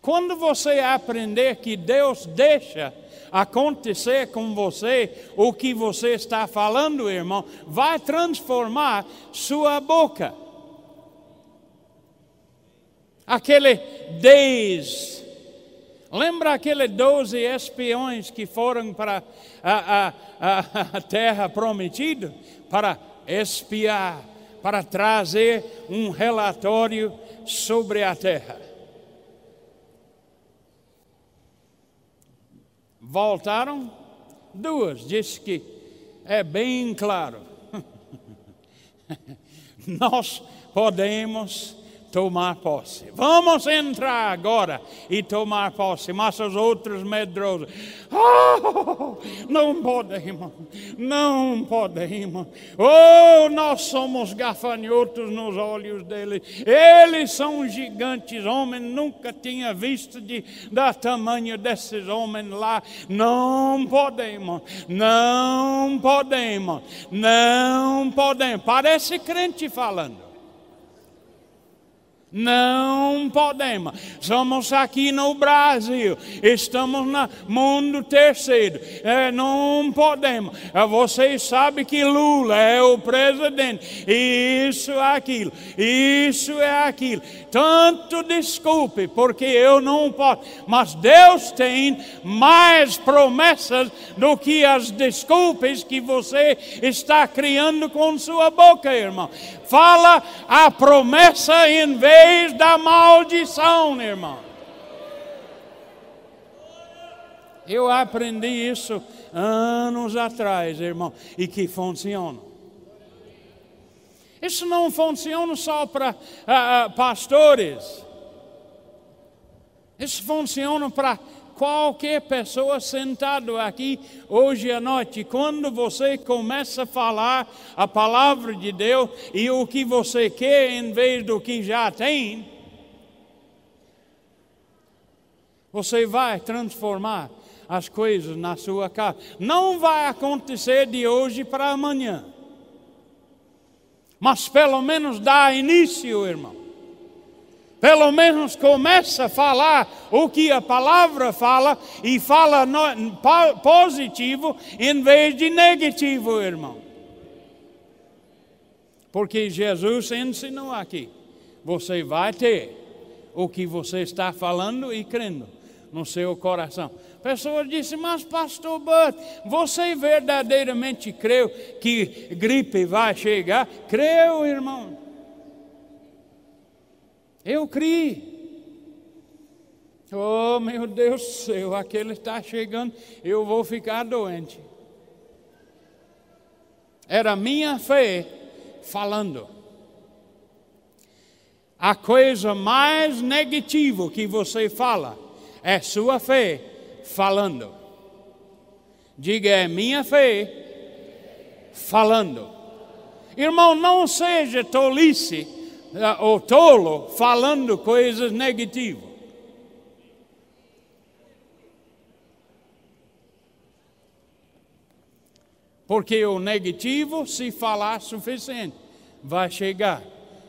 Quando você aprender que Deus deixa acontecer com você o que você está falando, irmão, vai transformar sua boca. Aquele desde Lembra aqueles doze espiões que foram para a, a, a terra prometida para espiar, para trazer um relatório sobre a terra? Voltaram duas, disse que é bem claro. Nós podemos tomar posse. Vamos entrar agora e tomar posse. Mas os outros medrosos, oh, não podemos, não podemos. Oh, nós somos gafanhotos nos olhos deles. Eles são gigantes, homem nunca tinha visto de da tamanho desses homens lá. Não podemos, não podemos, não podemos. Parece crente falando. Não podemos. Somos aqui no Brasil, estamos no mundo terceiro. É, não podemos. É, vocês sabem que Lula é o presidente. Isso é aquilo, isso é aquilo. Tanto desculpe, porque eu não posso. Mas Deus tem mais promessas do que as desculpas que você está criando com sua boca, irmão fala a promessa em vez da maldição, irmão. Eu aprendi isso anos atrás, irmão, e que funciona. Isso não funciona só para uh, uh, pastores. Isso funciona para qualquer pessoa sentado aqui hoje à noite, quando você começa a falar a palavra de Deus e o que você quer em vez do que já tem, Você vai transformar as coisas na sua casa. Não vai acontecer de hoje para amanhã. Mas pelo menos dá início, irmão. Pelo menos começa a falar o que a palavra fala e fala no, positivo em vez de negativo, irmão. Porque Jesus ensinou aqui: você vai ter o que você está falando e crendo no seu coração. A pessoa disse, mas pastor Bud, você verdadeiramente creu que gripe vai chegar? Creu, irmão. Eu criei. Oh, meu Deus do céu, aquele está chegando, eu vou ficar doente. Era minha fé falando. A coisa mais negativa que você fala é sua fé falando. Diga, é minha fé falando. Irmão, não seja tolice eh, ou tolo falando coisas negativas. Porque o negativo, se falar suficiente, vai chegar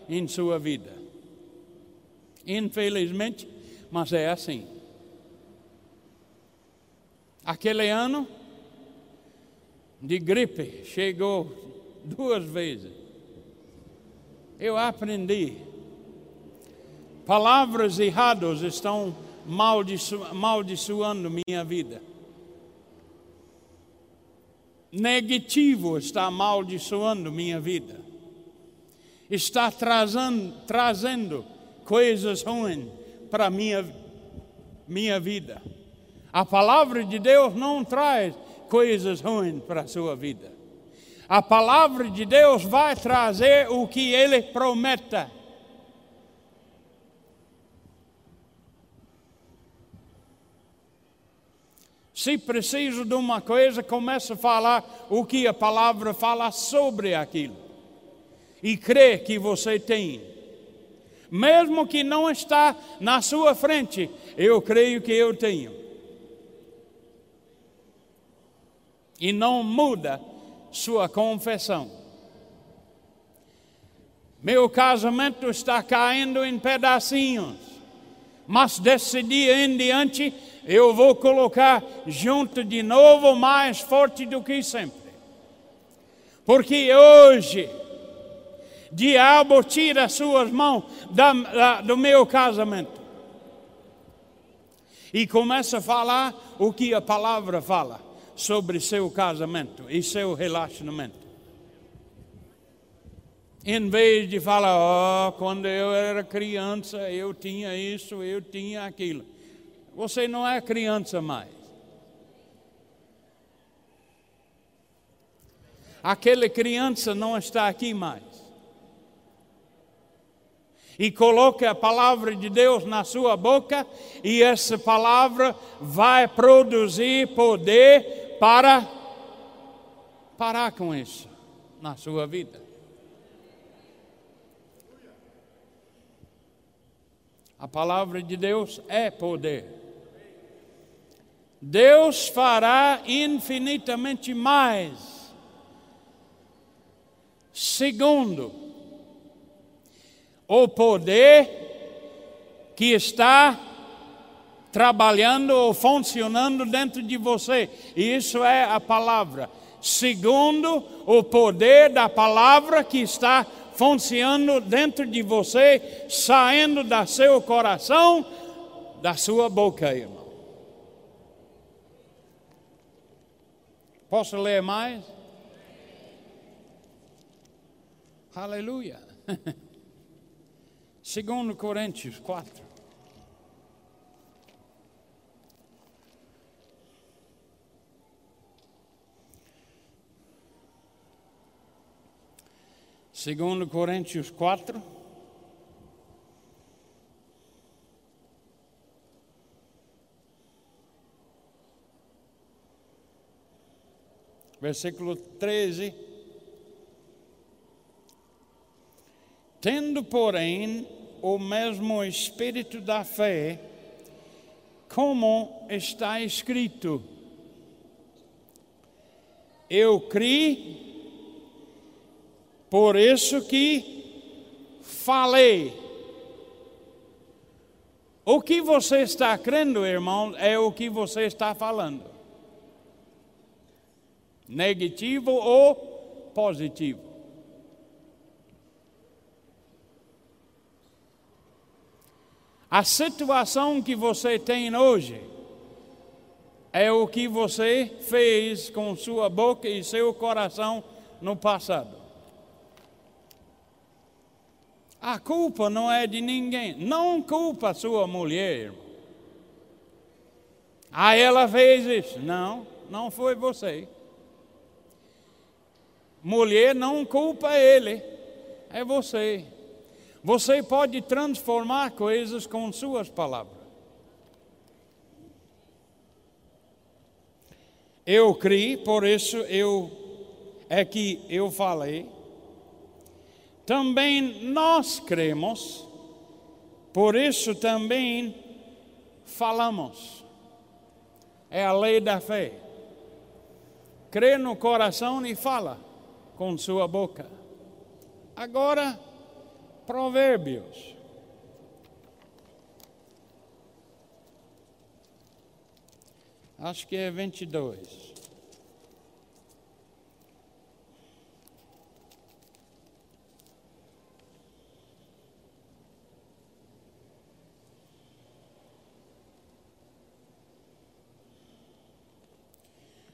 em sua vida. Infelizmente, mas é assim. Aquele ano de gripe chegou duas vezes. Eu aprendi. Palavras erradas estão maldiçoando minha vida negativo está amaldiçoando minha vida, está trazendo, trazendo coisas ruins para minha minha vida. A palavra de Deus não traz coisas ruins para a sua vida. A palavra de Deus vai trazer o que Ele prometa. Se preciso de uma coisa, começa a falar o que a palavra fala sobre aquilo. E crê que você tem. Mesmo que não está na sua frente, eu creio que eu tenho. E não muda sua confissão. Meu casamento está caindo em pedacinhos, mas desse dia em diante eu vou colocar junto de novo mais forte do que sempre. Porque hoje, diabo tira suas mãos da, da, do meu casamento. E começa a falar o que a palavra fala sobre seu casamento e seu relacionamento. Em vez de falar, oh, quando eu era criança, eu tinha isso, eu tinha aquilo. Você não é criança mais. Aquela criança não está aqui mais. E coloque a palavra de Deus na sua boca, e essa palavra vai produzir poder para parar com isso na sua vida. A palavra de Deus é poder. Deus fará infinitamente mais. Segundo, o poder que está trabalhando ou funcionando dentro de você. E isso é a palavra. Segundo, o poder da palavra que está funcionando dentro de você, saindo do seu coração, da sua boca, irmão. Posso ler mais? Aleluia. Segundo Coríntios 4. Segundo Coríntios 4. versículo 13. Tendo, porém, o mesmo espírito da fé, como está escrito. Eu criei, por isso que falei. O que você está crendo, irmão, é o que você está falando. Negativo ou positivo. A situação que você tem hoje é o que você fez com sua boca e seu coração no passado. A culpa não é de ninguém. Não culpa sua mulher. Ah, ela fez isso. Não, não foi você. Mulher não culpa ele, é você. Você pode transformar coisas com suas palavras. Eu criei, por isso eu é que eu falei. Também nós cremos, por isso também falamos. É a lei da fé. Crê no coração e fala com sua boca. Agora, Provérbios. Acho que é 22.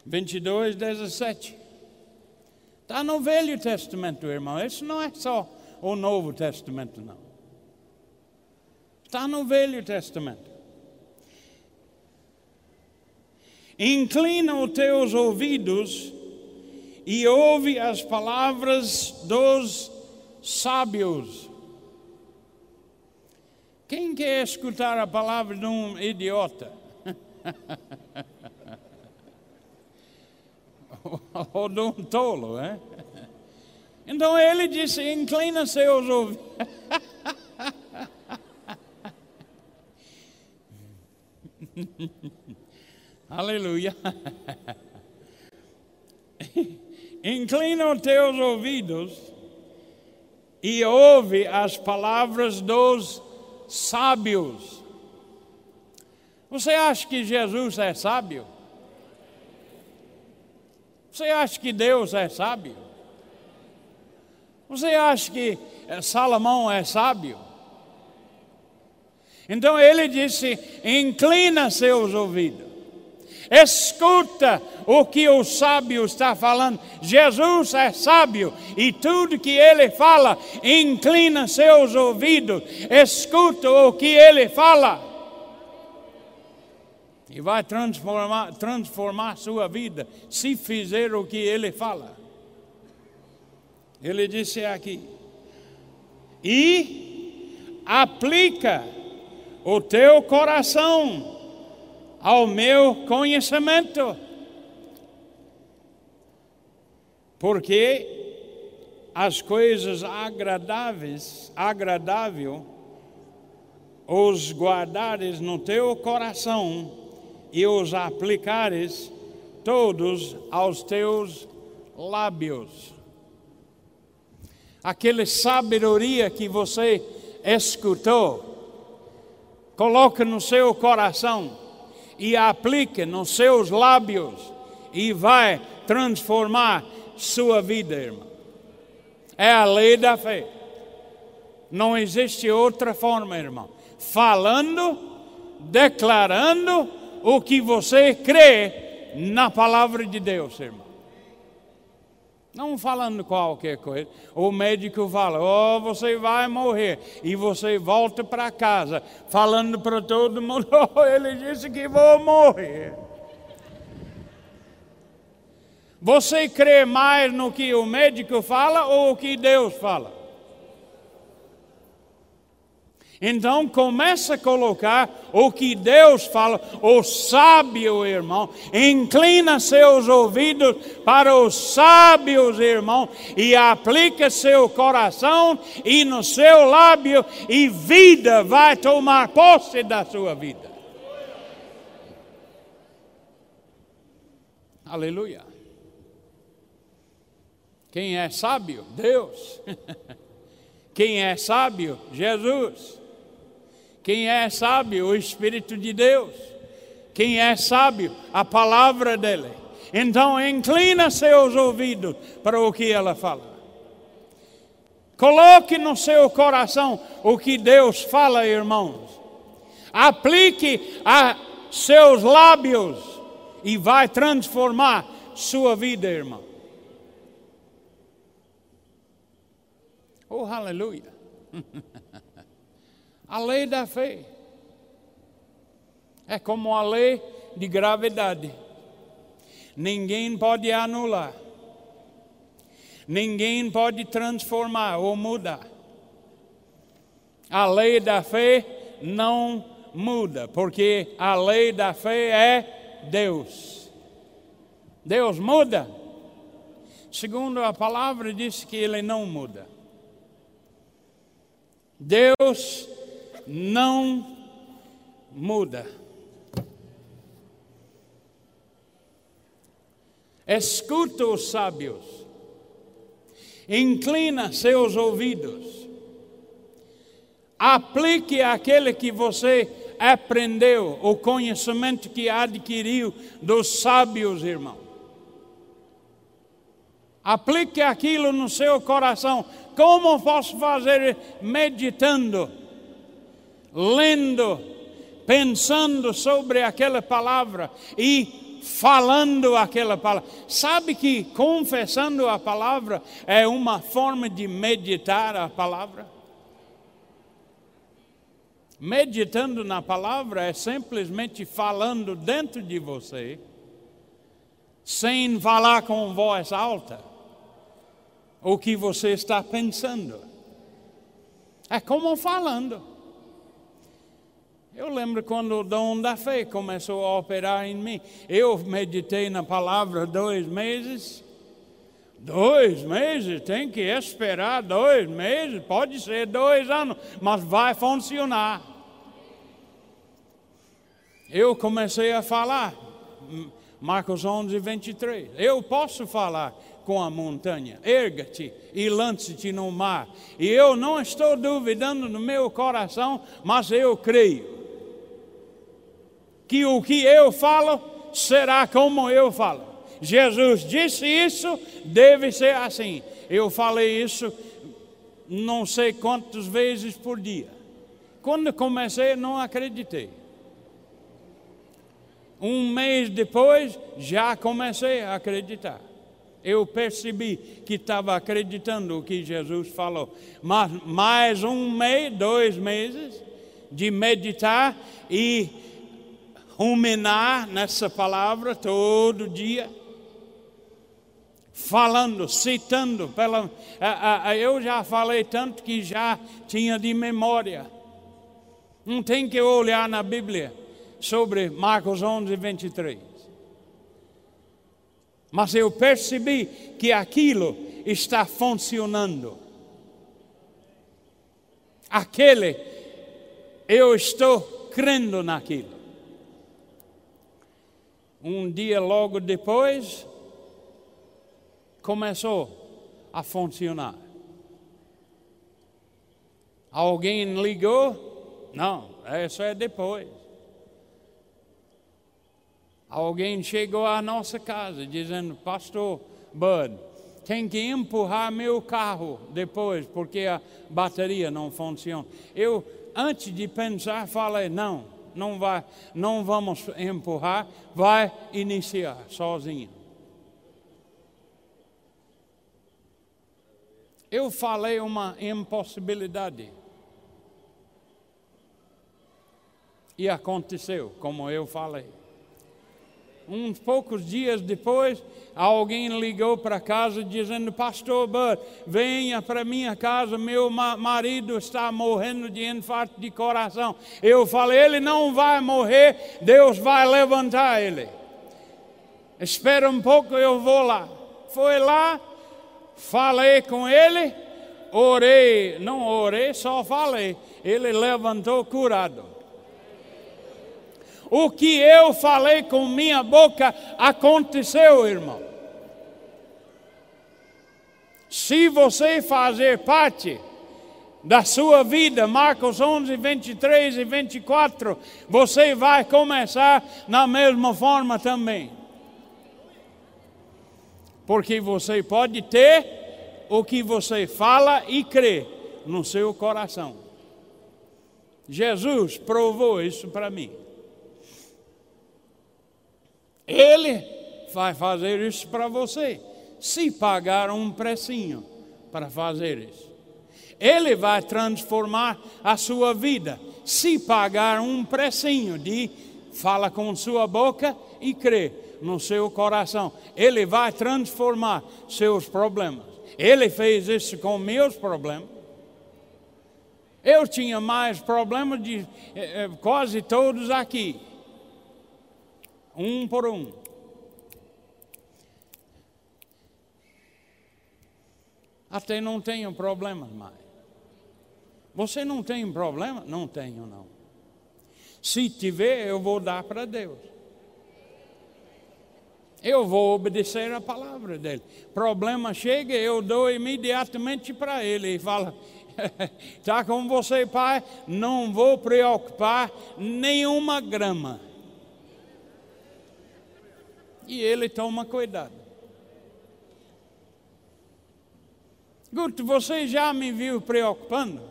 Vinte e dois, dezessete. Está no Velho Testamento, irmão. Isso não é só o Novo Testamento, não. Está no Velho Testamento. Inclina os teus ouvidos e ouve as palavras dos sábios. Quem quer escutar a palavra de um idiota? Ou de um tolo, é? Então ele disse: inclina seus ouvidos. Aleluia. inclina os teus ouvidos e ouve as palavras dos sábios. Você acha que Jesus é sábio? Você acha que Deus é sábio? Você acha que eh, Salomão é sábio? Então ele disse: inclina seus ouvidos, escuta o que o sábio está falando. Jesus é sábio e tudo que ele fala, inclina seus ouvidos, escuta o que ele fala. E vai transformar, transformar sua vida se fizer o que ele fala. Ele disse aqui: e aplica o teu coração ao meu conhecimento, porque as coisas agradáveis, agradável, os guardares no teu coração e os aplicares todos aos teus lábios aquela sabedoria que você escutou, coloque no seu coração e aplique nos seus lábios e vai transformar sua vida, irmão. É a lei da fé. Não existe outra forma, irmão. Falando, declarando o que você crê na palavra de Deus, irmão. Não falando qualquer coisa. O médico fala: Oh, você vai morrer. E você volta para casa, falando para todo mundo: Oh, ele disse que vou morrer. Você crê mais no que o médico fala ou o que Deus fala? Então começa a colocar o que Deus fala, o sábio irmão, inclina seus ouvidos para os sábios irmão e aplica seu coração e no seu lábio e vida vai tomar posse da sua vida. Aleluia. Quem é sábio? Deus. Quem é sábio? Jesus. Quem é sábio? O Espírito de Deus. Quem é sábio? A palavra dele. Então inclina seus ouvidos para o que ela fala. Coloque no seu coração o que Deus fala, irmãos. Aplique a seus lábios e vai transformar sua vida, irmão. Oh, aleluia. a lei da fé é como a lei de gravidade. Ninguém pode anular. Ninguém pode transformar ou mudar. A lei da fé não muda, porque a lei da fé é Deus. Deus muda. Segundo a palavra, diz que ele não muda. Deus não muda. Escuta os sábios, inclina seus ouvidos, aplique aquele que você aprendeu, o conhecimento que adquiriu dos sábios, irmão. Aplique aquilo no seu coração. Como posso fazer? Meditando, lendo, pensando sobre aquela palavra e falando aquela palavra. Sabe que confessando a palavra é uma forma de meditar a palavra? Meditando na palavra é simplesmente falando dentro de você, sem falar com voz alta o que você está pensando. É como falando. Eu lembro quando o dom da fé começou a operar em mim. Eu meditei na palavra dois meses. Dois meses, tem que esperar dois meses, pode ser dois anos, mas vai funcionar. Eu comecei a falar, Marcos 11, 23. Eu posso falar, com a montanha. Erga-te e lance-te no mar. E eu não estou duvidando no meu coração, mas eu creio que o que eu falo será como eu falo. Jesus disse isso, deve ser assim. Eu falei isso não sei quantas vezes por dia. Quando comecei, não acreditei. Um mês depois, já comecei a acreditar eu percebi que estava acreditando o que Jesus falou. Mas mais um mês, dois meses de meditar e ruminar nessa palavra todo dia, falando, citando. Pela, eu já falei tanto que já tinha de memória. Não tem que olhar na Bíblia sobre Marcos 11, 23. Mas eu percebi que aquilo está funcionando. Aquele, eu estou crendo naquilo. Um dia logo depois, começou a funcionar. Alguém ligou? Não, isso é depois. Alguém chegou à nossa casa dizendo: Pastor Bud, tem que empurrar meu carro depois, porque a bateria não funciona. Eu, antes de pensar, falei: Não, não, vai, não vamos empurrar, vai iniciar sozinho. Eu falei uma impossibilidade. E aconteceu, como eu falei uns poucos dias depois, alguém ligou para casa dizendo: Pastor Bud, venha para minha casa, meu marido está morrendo de infarto de coração. Eu falei: Ele não vai morrer, Deus vai levantar ele. Espera um pouco, eu vou lá. Foi lá, falei com ele, orei, não orei, só falei. Ele levantou curado. O que eu falei com minha boca aconteceu, irmão. Se você fazer parte da sua vida, Marcos 11, 23 e 24, você vai começar na mesma forma também. Porque você pode ter o que você fala e crê no seu coração. Jesus provou isso para mim. Ele vai fazer isso para você, se pagar um precinho para fazer isso. Ele vai transformar a sua vida, se pagar um precinho de fala com sua boca e crê no seu coração. Ele vai transformar seus problemas. Ele fez isso com meus problemas. Eu tinha mais problemas de eh, eh, quase todos aqui. Um por um. Até não tenho problemas mais. Você não tem problema? Não tenho, não. Se tiver, eu vou dar para Deus. Eu vou obedecer a palavra dele. Problema chega, eu dou imediatamente para ele e fala: Está com você, pai? Não vou preocupar nenhuma grama. E ele toma cuidado. Guto, você já me viu preocupando?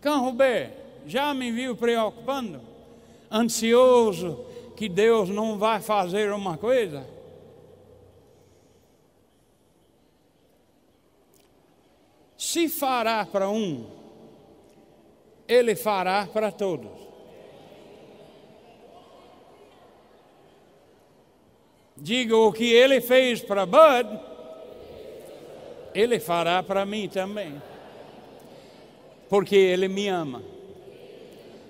Canrubé, já me viu preocupando? Ansioso que Deus não vai fazer uma coisa? Se fará para um, ele fará para todos. Diga o que ele fez para Bud, ele fará para mim também. Porque ele me ama.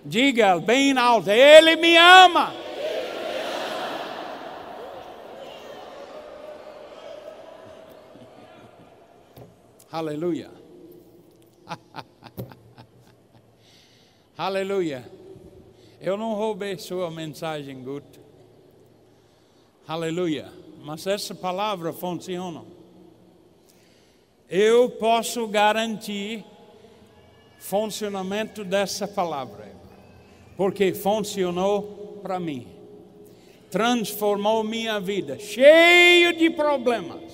Diga bem alto: Ele me ama. Aleluia. Aleluia. Eu não roubei sua mensagem, Guto. Aleluia. Mas essa palavra funciona. Eu posso garantir funcionamento dessa palavra, porque funcionou para mim. Transformou minha vida, cheio de problemas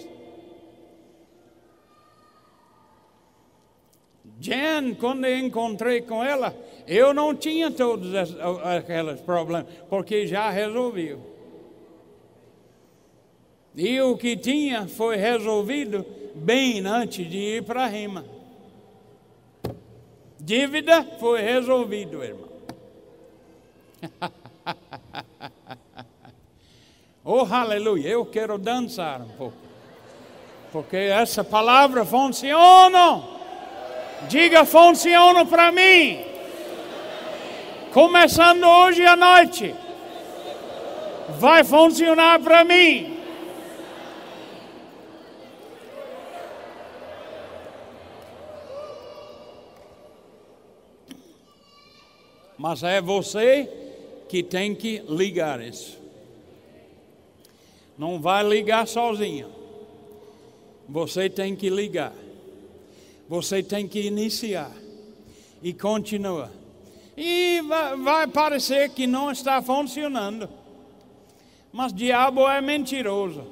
Jen, quando eu encontrei com ela, eu não tinha todos aqueles problemas, porque já resolveu. E o que tinha foi resolvido bem antes de ir para a rima. Dívida foi resolvido, irmão. oh, aleluia, eu quero dançar um pouco. Porque essa palavra funciona. Diga, funciona para mim. Começando hoje à noite. Vai funcionar para mim. Mas é você que tem que ligar isso. Não vai ligar sozinho. Você tem que ligar. Você tem que iniciar e continua. E vai, vai parecer que não está funcionando. Mas diabo é mentiroso.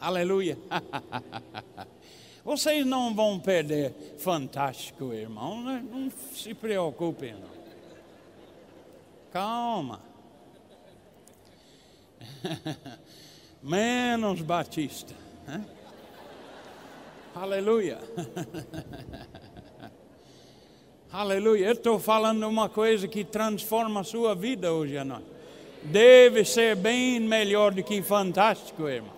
Aleluia. Vocês não vão perder fantástico, irmão. Não, né? não se preocupem. Não. Calma. Menos Batista. Né? Aleluia. Aleluia. Eu estou falando uma coisa que transforma a sua vida hoje à noite. Deve ser bem melhor do que fantástico, irmão.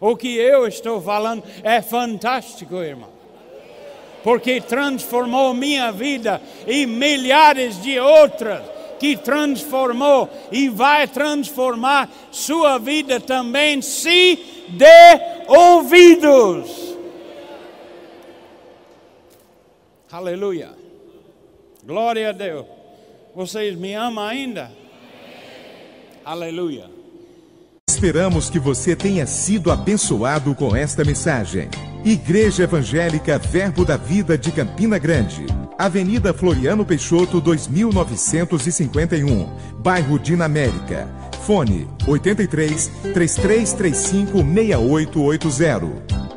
O que eu estou falando é fantástico, irmão. Porque transformou minha vida e milhares de outras que transformou e vai transformar sua vida também se dê ouvidos. Aleluia. Glória a Deus. Vocês me amam ainda? Aleluia. Esperamos que você tenha sido abençoado com esta mensagem. Igreja Evangélica Verbo da Vida de Campina Grande. Avenida Floriano Peixoto, 2951, bairro Dinamérica. Fone 83 3335 6880.